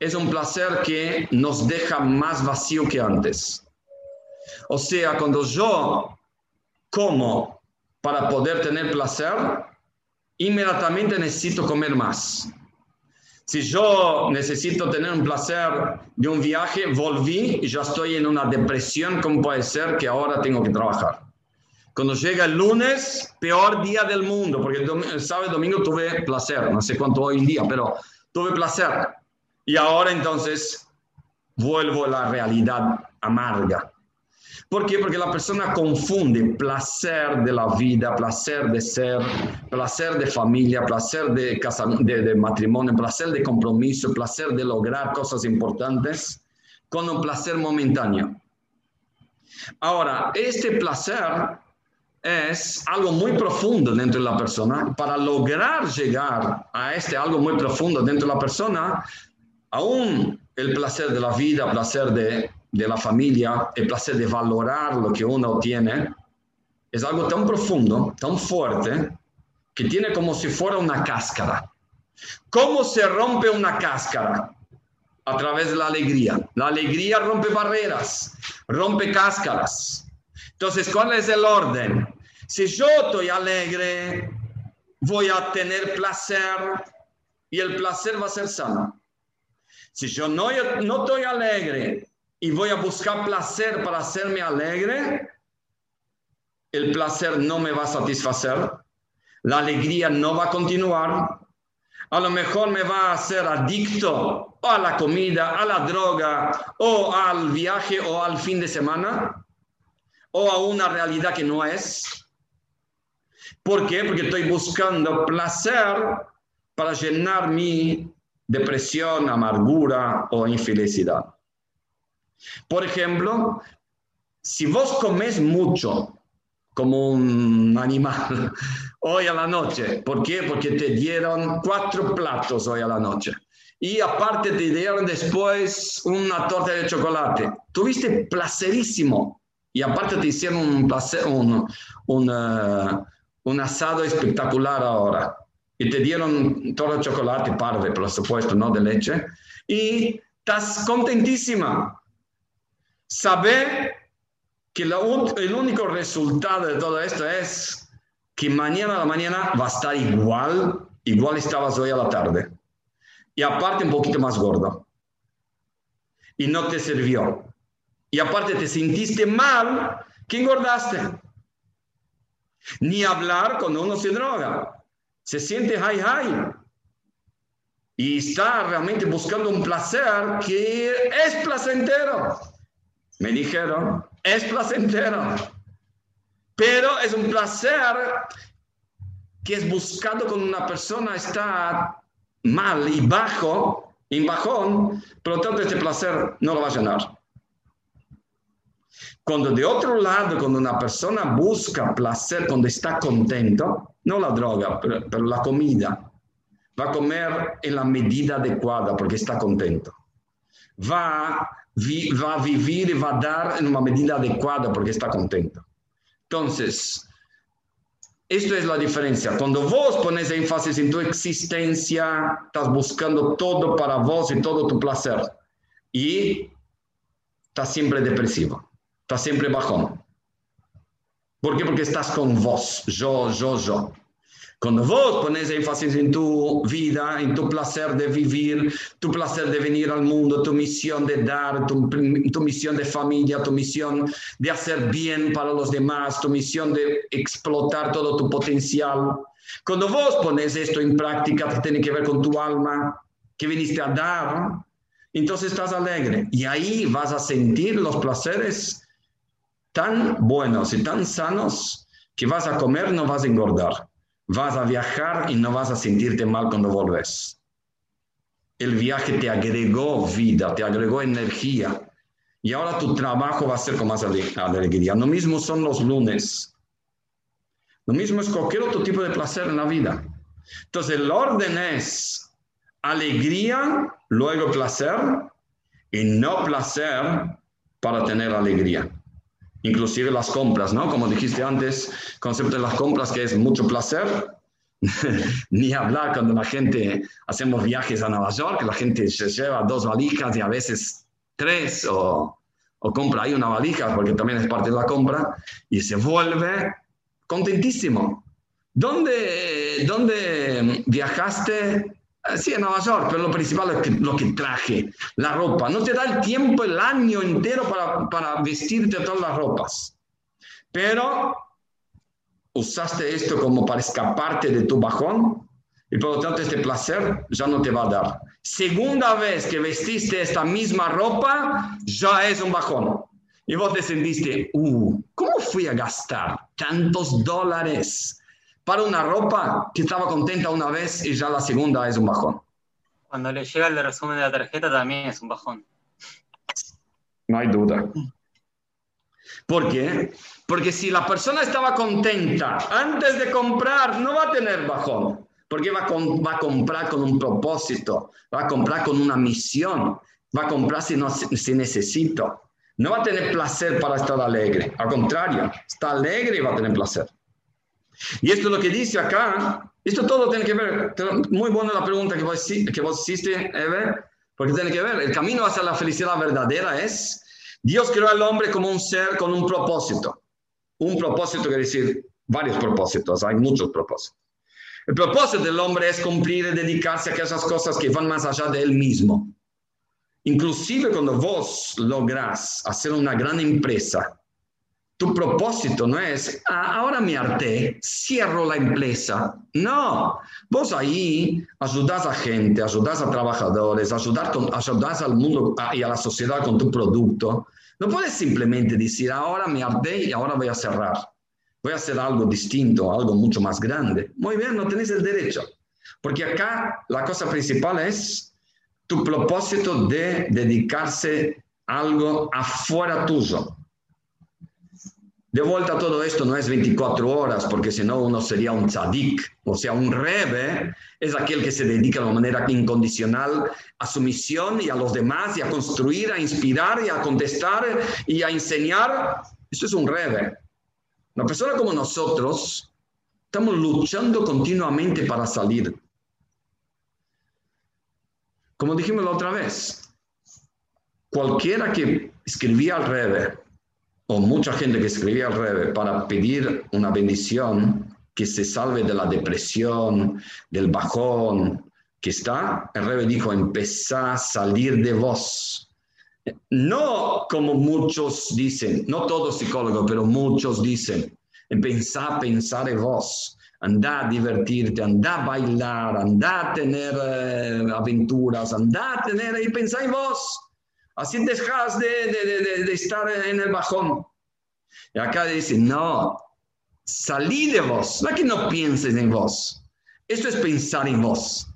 es un placer que nos deja más vacío que antes. O sea, cuando yo como para poder tener placer, inmediatamente necesito comer más. Si yo necesito tener un placer de un viaje, volví y ya estoy en una depresión, ¿cómo puede ser que ahora tengo que trabajar? Cuando llega el lunes, peor día del mundo, porque el, sábado y domingo tuve placer, no sé cuánto hoy en día, pero tuve placer. Y ahora entonces vuelvo a la realidad amarga. ¿Por qué? Porque la persona confunde placer de la vida, placer de ser, placer de familia, placer de, de, matrimonio, placer de compromiso, placer de lograr cosas importantes, con un placer momentáneo. Ahora, este placer es algo muy profundo dentro de la persona. Para lograr llegar a este algo muy profundo dentro de la persona, aún el placer de la vida, el placer de, de la familia, el placer de valorar lo que uno tiene, es algo tan profundo, tan fuerte, que tiene como si fuera una cáscara. ¿Cómo se rompe una cáscara? A través de la alegría. La alegría rompe barreras, rompe cáscaras. Entonces, ¿cuál es el orden? Si yo estoy alegre, voy a tener placer y el placer va a ser sano. Si yo no, no estoy alegre y voy a buscar placer para hacerme alegre, el placer no me va a satisfacer, la alegría no va a continuar, a lo mejor me va a hacer adicto a la comida, a la droga, o al viaje, o al fin de semana, o a una realidad que no es. ¿Por qué? Porque estoy buscando placer para llenar mi depresión, amargura o infelicidad. Por ejemplo, si vos comes mucho como un animal hoy a la noche, ¿por qué? Porque te dieron cuatro platos hoy a la noche. Y aparte te dieron después una torta de chocolate. Tuviste placerísimo. Y aparte te hicieron un, placer, un, un, eh, un asado espectacular ahora. Y te dieron todo chocolate, parve, por supuesto, no de leche. Y estás contentísima. Saber que el único resultado de todo esto es que mañana a la mañana va a estar igual, igual estabas hoy a la tarde. Y aparte un poquito más gordo. Y no te sirvió. Y aparte te sentiste mal que engordaste. Ni hablar cuando uno se droga. Se siente high high. Y está realmente buscando un placer que es placentero. Me dijeron, es placentero. Pero es un placer que es buscado cuando una persona está mal y bajo, en bajón, por lo tanto este placer no lo va a llenar. Cuando de otro lado, cuando una persona busca placer, cuando está contento, no la droga, pero, la comida, va a comer en la medida adecuada porque está contento. Va, va a vivir y va a dar en una medida adecuada porque está contento. Entonces, esto es la diferencia. Cuando vos pones énfasis en tu existencia, estás buscando todo para vos y todo tu placer. Y estás siempre depresivo. Estás siempre bajón. ¿Por qué? Porque estás con vos, yo, yo, yo. Cuando vos pones énfasis en tu vida, en tu placer de vivir, tu placer de venir al mundo, tu misión de dar, tu, tu, misión de familia, tu misión de hacer bien para los demás, tu misión de explotar todo tu potencial. Cuando vos pones esto en práctica, que tiene que ver con tu alma, que viniste a dar, entonces estás alegre y ahí vas a sentir los placeres tan buenos y tan sanos que vas a comer no vas a engordar. Vas a viajar y no vas a sentirte mal cuando volves. El viaje te agregó vida, te agregó energía. Y ahora tu trabajo va a ser con más alegría. Lo mismo son los lunes. Lo mismo es cualquier otro tipo de placer en la vida. Entonces el orden es alegría, luego placer, y no placer para tener alegría inclusive las compras, ¿no? Como dijiste antes, concepto de las compras que es mucho placer, ni hablar cuando la gente hacemos viajes a Nueva York, la gente se lleva dos valijas y a veces tres o, o compra ahí una valija porque también es parte de la compra y se vuelve contentísimo. ¿Dónde, dónde viajaste Sí, en Nueva York, pero lo principal es lo que traje, la ropa. No te da el tiempo, el año entero para, para vestirte todas las ropas. Pero usaste esto como para escaparte de tu bajón y por lo tanto este placer ya no te va a dar. Segunda vez que vestiste esta misma ropa, ya es un bajón. Y vos te sentiste, uh, ¿cómo fui a gastar tantos dólares para una ropa que estaba contenta una vez y ya la segunda es un bajón? Cuando le llega el resumen de la tarjeta también es un bajón. No hay duda. ¿Por qué? Porque si la persona estaba contenta antes de comprar, no va a tener bajón. Porque va, va a comprar con un propósito, va a comprar con una misión, va a comprar si, no, si necesito. No va a tener placer para estar alegre. Al contrario, está alegre y va a tener placer. Y esto es lo que dice acá. Esto todo tiene que ver. Muy buena la pregunta que vos, que vos hiciste, Eve, porque tiene que ver. El camino hacia la felicidad verdadera es Dios creó al hombre como un ser con un propósito. Un propósito quiere decir varios propósitos, hay muchos propósitos. El propósito del hombre es cumplir y dedicarse a aquellas cosas que van más allá de él mismo. Inclusive cuando vos logras hacer una gran empresa, tu propósito no es, ah, ahora me harté, cierro la empresa. No, vos ahí ayudas a gente, ayudas a trabajadores, ayudas, ayudas al mundo y a la sociedad con tu producto. No puedes simplemente decir, ahora me harté y ahora voy a cerrar voy a hacer algo distinto, algo mucho más grande. Muy bien, no tenés el derecho. Porque acá la cosa principal es tu propósito de dedicarse a algo afuera tuyo. De vuelta todo esto no es 24 horas, porque si no uno sería un tzadik, o sea, un rebe es aquel que se dedica de manera incondicional a su misión y a los demás, y a construir, a inspirar, y a contestar, y a enseñar. Eso es un rebe. Una persona como nosotros estamos luchando continuamente para salir. Como dijimos la otra vez, cualquiera que escribía al revés, o mucha gente que escribía al revés para pedir una bendición que se salve de la depresión, del bajón que está, el revés dijo, empezá a salir de vos no como muchos dicen, no todos psicólogos, pero muchos dicen, empezar a pensar en vos, andar a divertirte, andar a bailar, andar a tener eh, aventuras, andar a tener y pensar en vos. Así dejas de, de, de, estar en el bajón. Y acá dice, no, salí de vos, no que no pienses en vos. Esto es pensar en vos.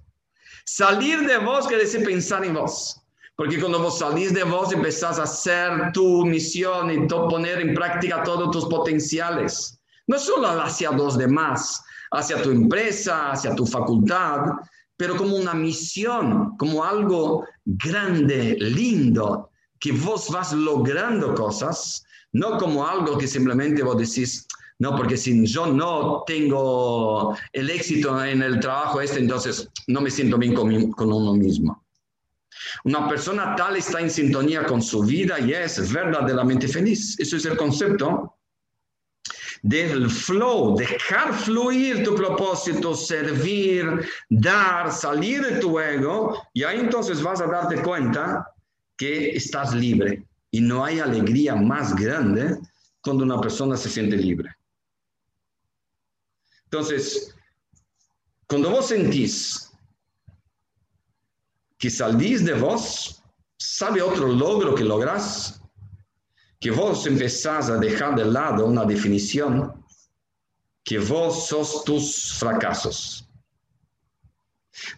Salir de vos quiere decir pensar en vos. Porque cuando vos salís de vos, empezás a hacer tu misión y poner en práctica todos tus potenciales. No solo hacia los demás, hacia tu empresa, hacia tu facultad, pero como una misión, como algo grande, lindo, que vos vas logrando cosas, no como algo que simplemente vos decís, no, porque si yo no tengo el éxito en el trabajo este, entonces no me siento bien con, con uno mismo. Una persona tal está en sintonía con su vida y es verdaderamente feliz. Eso es el concepto del flow, dejar fluir tu propósito, servir, dar, salir de tu ego, y ahí entonces vas a darte cuenta que estás libre. Y no hay alegría más grande cuando una persona se siente libre. Entonces, cuando vos sentís que salís de vos, ¿sabe otro logro que lográs? Que vos empezás a dejar de lado una definición, que vos sos tus fracasos.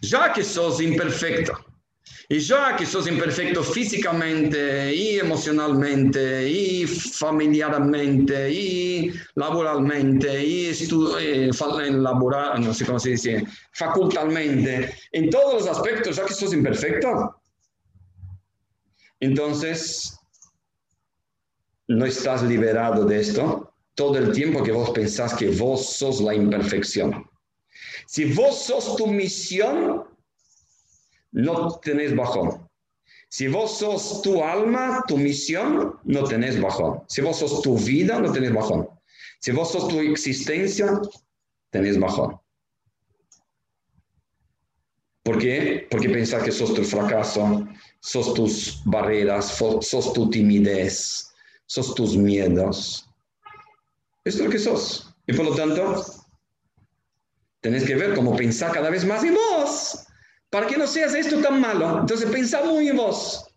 Ya que sos imperfecto, y ya que sos imperfecto físicamente y emocionalmente y familiarmente y laboralmente y eh, laboral, no sé cómo se dice, facultalmente, en todos los aspectos, ya que sos imperfecto, entonces no estás liberado de esto todo el tiempo que vos pensás que vos sos la imperfección. Si vos sos tu misión, no tenés bajón. Si vos sos tu alma, tu misión, no tenés bajón. Si vos sos tu vida, no tenés bajón. Si vos sos tu existencia, tenés bajón. ¿Por qué? Porque pensás que sos tu fracaso, sos tus barreras, sos tu timidez, sos tus miedos. Es lo que sos. Y por lo tanto, tenés que ver cómo pensar cada vez más en vos, para que no seas esto tan malo. Entonces, pensá muy en vos.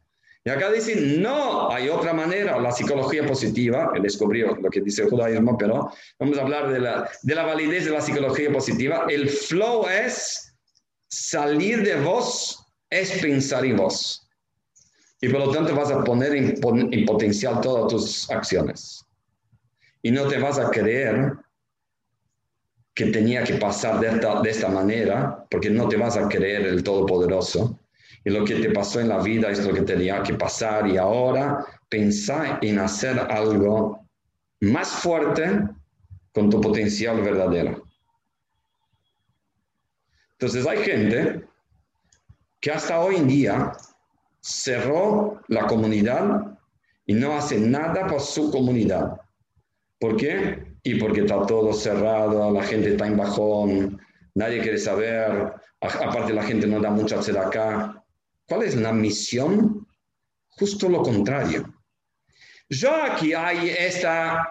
Y acá dicen, no, hay otra manera, la psicología positiva, él descubrió lo que dice el judaísmo, pero vamos a hablar de la, de la validez de la psicología positiva. El flow es salir de vos, es pensar en vos. Y por lo tanto vas a poner en, en potencial todas tus acciones. Y no te vas a creer que tenía que pasar de esta, de esta manera, porque no te vas a creer el Todopoderoso y lo que te pasó en la vida es lo que tenía que pasar y ahora pensar en hacer algo más fuerte con tu potencial verdadero. Entonces hay gente que hasta hoy en día cerró la comunidad y no hace nada por su comunidad. ¿Por qué? Y porque está todo cerrado, la gente está en bajón, nadie quiere saber, aparte la gente no da mucha sed acá. ¿Cuál es la misión? Justo lo contrario. Ya que hay esta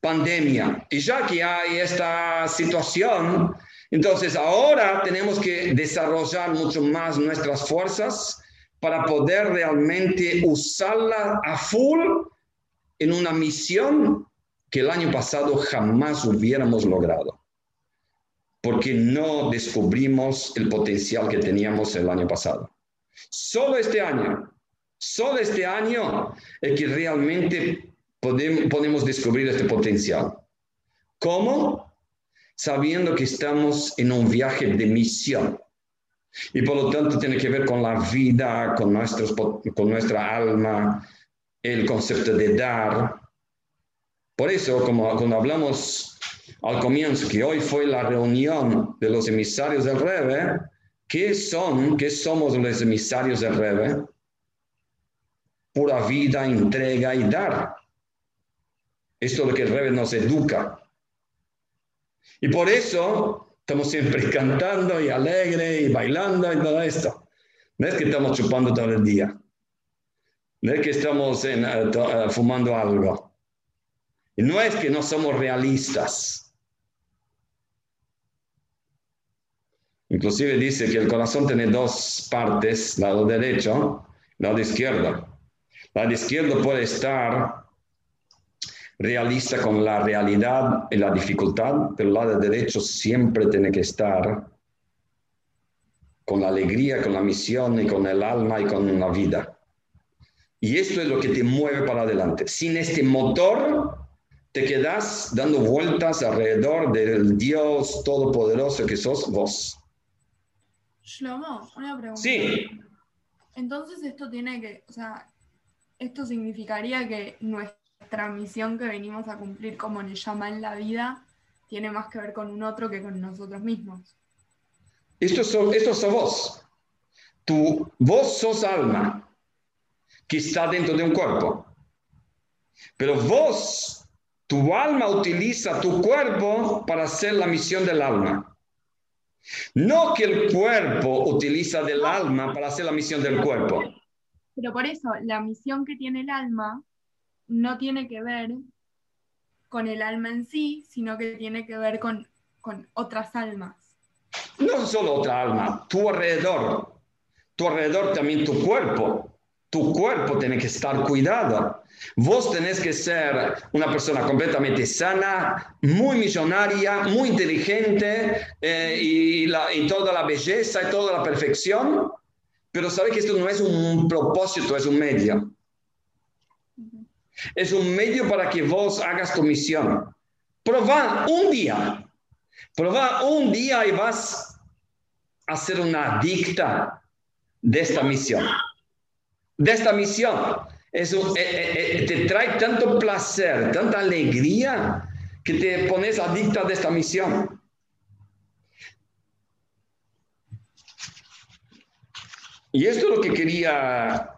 pandemia y ya que hay esta situación, entonces ahora tenemos que desarrollar mucho más nuestras fuerzas para poder realmente usarla a full en una misión que el año pasado jamás hubiéramos logrado, porque no descubrimos el potencial que teníamos el año pasado. Solo este año, solo este año es que realmente podemos, descubrir este potencial. ¿Cómo? Sabiendo que estamos en un viaje de misión. Y por lo tanto tiene que ver con la vida, con, nuestros, con nuestra alma, el concepto de dar. Por eso, como cuando hablamos al comienzo, que hoy fue la reunión de los emisarios del Rebe, ¿Qué son, qué somos los emisarios del Rebe? Pura vida, entrega y dar. Esto es lo que el Rebe nos educa. Y por eso estamos siempre cantando y alegre y bailando y todo esto. No es que estamos chupando todo el día. No es que estamos en, uh, uh, fumando algo. No es que no somos realistas. Inclusive dice que el corazón tiene dos partes, lado derecho, lado izquierdo. Lado izquierdo puede estar realista con la realidad y la dificultad, pero el lado derecho siempre tiene que estar con la alegría, con la misión y con el alma y con la vida. Y esto es lo que te mueve para adelante. Sin este motor, te quedas dando vueltas alrededor del Dios todopoderoso que sos vos. Shlomo, una pregunta. Sí. Entonces esto tiene que, o sea, esto significaría que nuestra misión que venimos a cumplir como le llama en la vida tiene más que ver con un otro que con nosotros mismos. Esto sos, esto sos vos. Tu, vos sos alma que está dentro de un cuerpo. Pero vos, tu alma utiliza tu cuerpo para hacer la misión del alma. No que el cuerpo utiliza del alma para hacer la misión del cuerpo. Pero por eso, la misión que tiene el alma no tiene que ver con el alma en sí, sino que tiene que ver con, con otras almas. No solo otra alma, tu alrededor. Tu alrededor también tu cuerpo. Tu cuerpo tiene que estar cuidado. Vos tenés que ser una persona completamente sana, muy millonaria, muy inteligente eh, y, toda la belleza y toda la perfección, pero sabe que esto no es un propósito, es un medio. Es un medio para que vos hagas tu misión. Proba un día, proba un día y vas a ser una adicta de esta misión. De esta misión es un, eh, eh, eh, te trae tanto placer, tanta alegría, que te pones adicta de esta misión. Y esto es lo que quería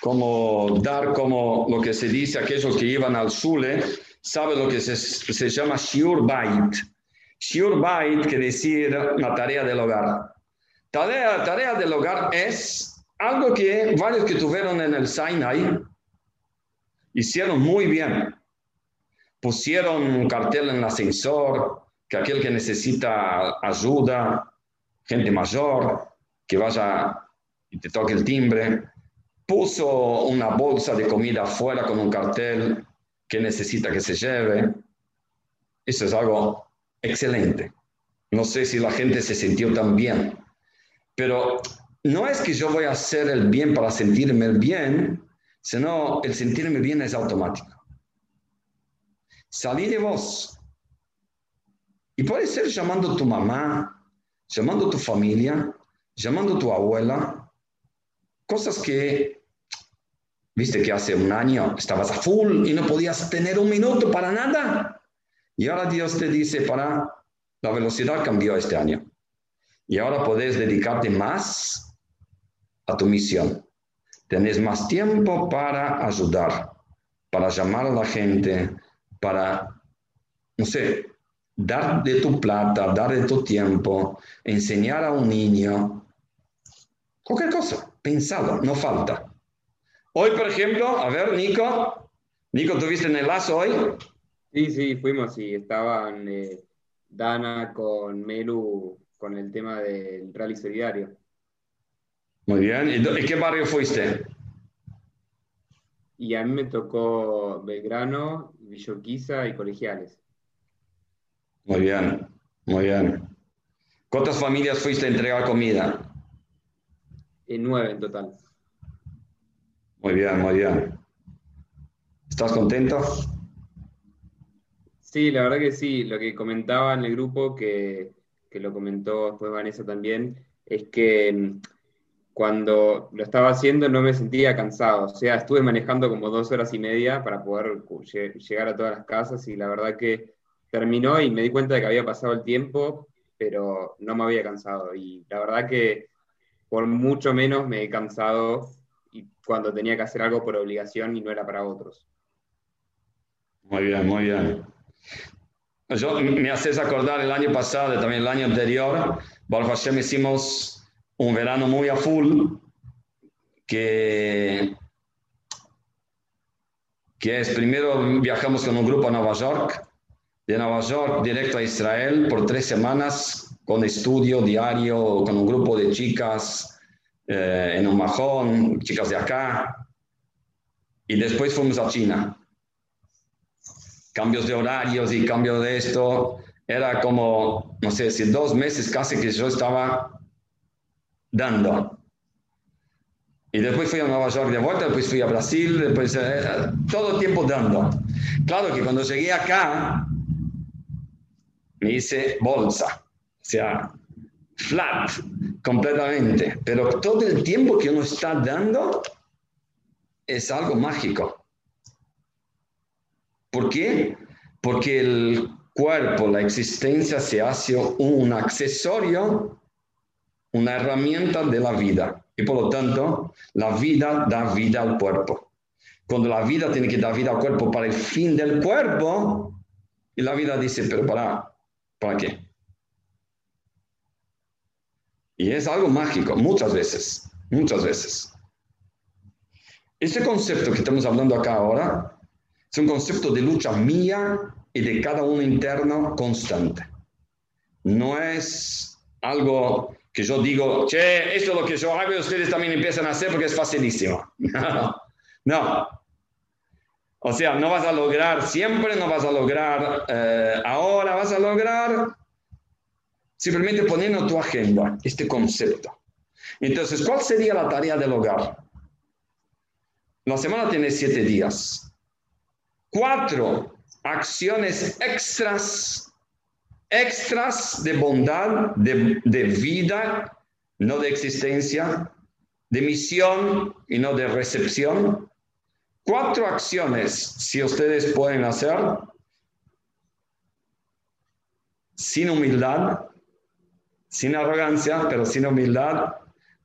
como dar como lo que se dice aquellos que iban al Zule, sabe lo que se, se llama Shiur Bait. Shiur Bait quiere decir la tarea del hogar. Tarea, tarea del hogar es algo que varios que tuvieron en el Sinai hicieron muy bien. Pusieron un cartel en el ascensor, que aquel que necesita ayuda, gente mayor, que vaya y te toque el timbre, puso una bolsa de comida afuera con un cartel que necesita que se lleve. Eso es algo excelente. No sé si la gente se sintió tan bien, pero no es que yo voy a hacer el bien para sentirme bien, sino el sentirme bien es automático. Salí de vos. Y puede ser llamando a tu mamá, llamando a tu familia, llamando a tu abuela, cosas que, viste que hace un año estabas a full y no podías tener un minuto para nada. Y ahora Dios te dice, para, la velocidad cambió este año. Y ahora puedes dedicarte más a tu misión. Tenés más tiempo para ayudar, para llamar a la gente, para, no sé, dar de tu plata, dar de tu tiempo, enseñar a un niño, cualquier cosa, pensado, no falta. Hoy, por ejemplo, a ver, Nico, Nico, ¿tuviste en el lazo hoy? Sí, sí, fuimos y estaban eh, Dana con Melu con el tema del rally solidario. Muy bien. ¿Y qué barrio fuiste? Y a mí me tocó Belgrano, Villorquiza y Colegiales. Muy bien, muy bien. ¿Cuántas familias fuiste a entregar comida? En nueve en total. Muy bien, muy bien. ¿Estás contento? Sí, la verdad que sí. Lo que comentaba en el grupo, que, que lo comentó después Vanessa también, es que mm, cuando lo estaba haciendo no me sentía cansado. O sea, estuve manejando como dos horas y media para poder llegar a todas las casas y la verdad que terminó y me di cuenta de que había pasado el tiempo, pero no me había cansado. Y la verdad que por mucho menos me he cansado y cuando tenía que hacer algo por obligación y no era para otros. Muy bien, muy bien. Yo, me haces acordar el año pasado también el año anterior, Baruch Hashem hicimos un verano muy a full, que, que es primero viajamos con un grupo a Nueva York, de Nueva York directo a Israel por tres semanas con estudio diario, con un grupo de chicas eh, en un majón, chicas de acá, y después fuimos a China. Cambios de horarios y cambio de esto, era como, no sé, si dos meses casi que yo estaba dando. Y después fui a Nueva York de vuelta, después fui a Brasil, después eh, todo el tiempo dando. Claro que cuando llegué acá, me hice bolsa, o sea, flat, completamente. Pero todo el tiempo que uno está dando es algo mágico. ¿Por qué? Porque el cuerpo, la existencia se hace un accesorio una herramienta de la vida y por lo tanto la vida da vida al cuerpo. Cuando la vida tiene que dar vida al cuerpo para el fin del cuerpo, y la vida dice, pero para, ¿para qué? Y es algo mágico, muchas veces, muchas veces. Este concepto que estamos hablando acá ahora es un concepto de lucha mía y de cada uno interno constante. No es algo que yo digo, che, esto es lo que yo hago y ustedes también empiezan a hacer porque es facilísimo. No, O sea, no vas a lograr siempre, no vas a lograr eh, ahora, vas a lograr simplemente poniendo tu agenda este concepto. Entonces, ¿cuál sería la tarea del hogar? La semana tiene siete días. Cuatro acciones extras extras de bondad, de, vida, no de existencia, de misión y no de recepción. Cuatro acciones, si ustedes pueden hacer, sin humildad, sin arrogancia, pero sin humildad,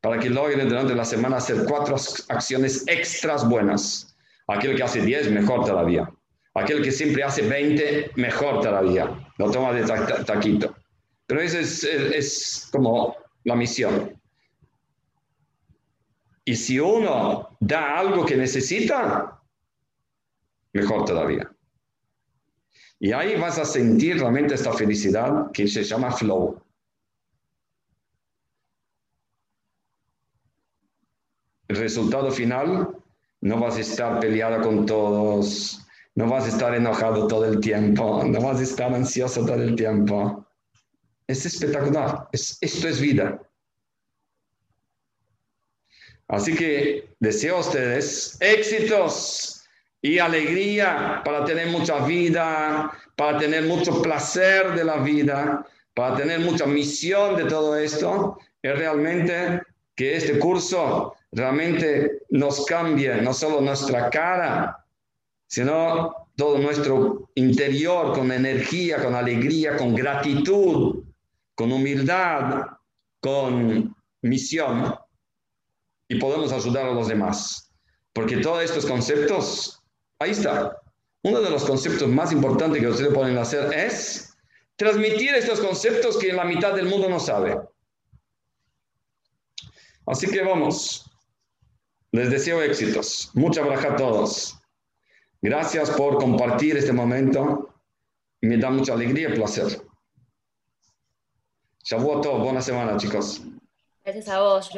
para que logren durante la semana hacer cuatro acciones extras buenas. Aquel que hace diez, mejor todavía. Aquel que siempre hace 20, mejor todavía, lo toma de taquito. Pero eso es, es como la misión. Y si uno da algo que necesita, mejor todavía. Y ahí vas a sentir realmente esta felicidad que se llama flow. El resultado final, no vas a estar peleada con todos, no vas a estar enojado todo el tiempo, no vas a estar ansioso todo el tiempo. Es espectacular, esto es vida. Así que deseo a ustedes éxitos y alegría para tener mucha vida, para tener mucho placer de la vida, para tener mucha misión de todo esto. Es realmente que este curso realmente nos cambie no solo nuestra cara, sino todo nuestro interior con energía, con alegría, con gratitud, con humildad, con misión y podemos ayudar a los demás. Porque todos estos conceptos, ahí está. Uno de los conceptos más importantes que ustedes pueden hacer es transmitir estos conceptos que la mitad del mundo no sabe. Así que vamos. Les deseo éxitos. Mucha braja a todos. Gracias por compartir este momento. Me da mucha alegría y placer. Shavuot buena semana, chicos. Gracias a vos,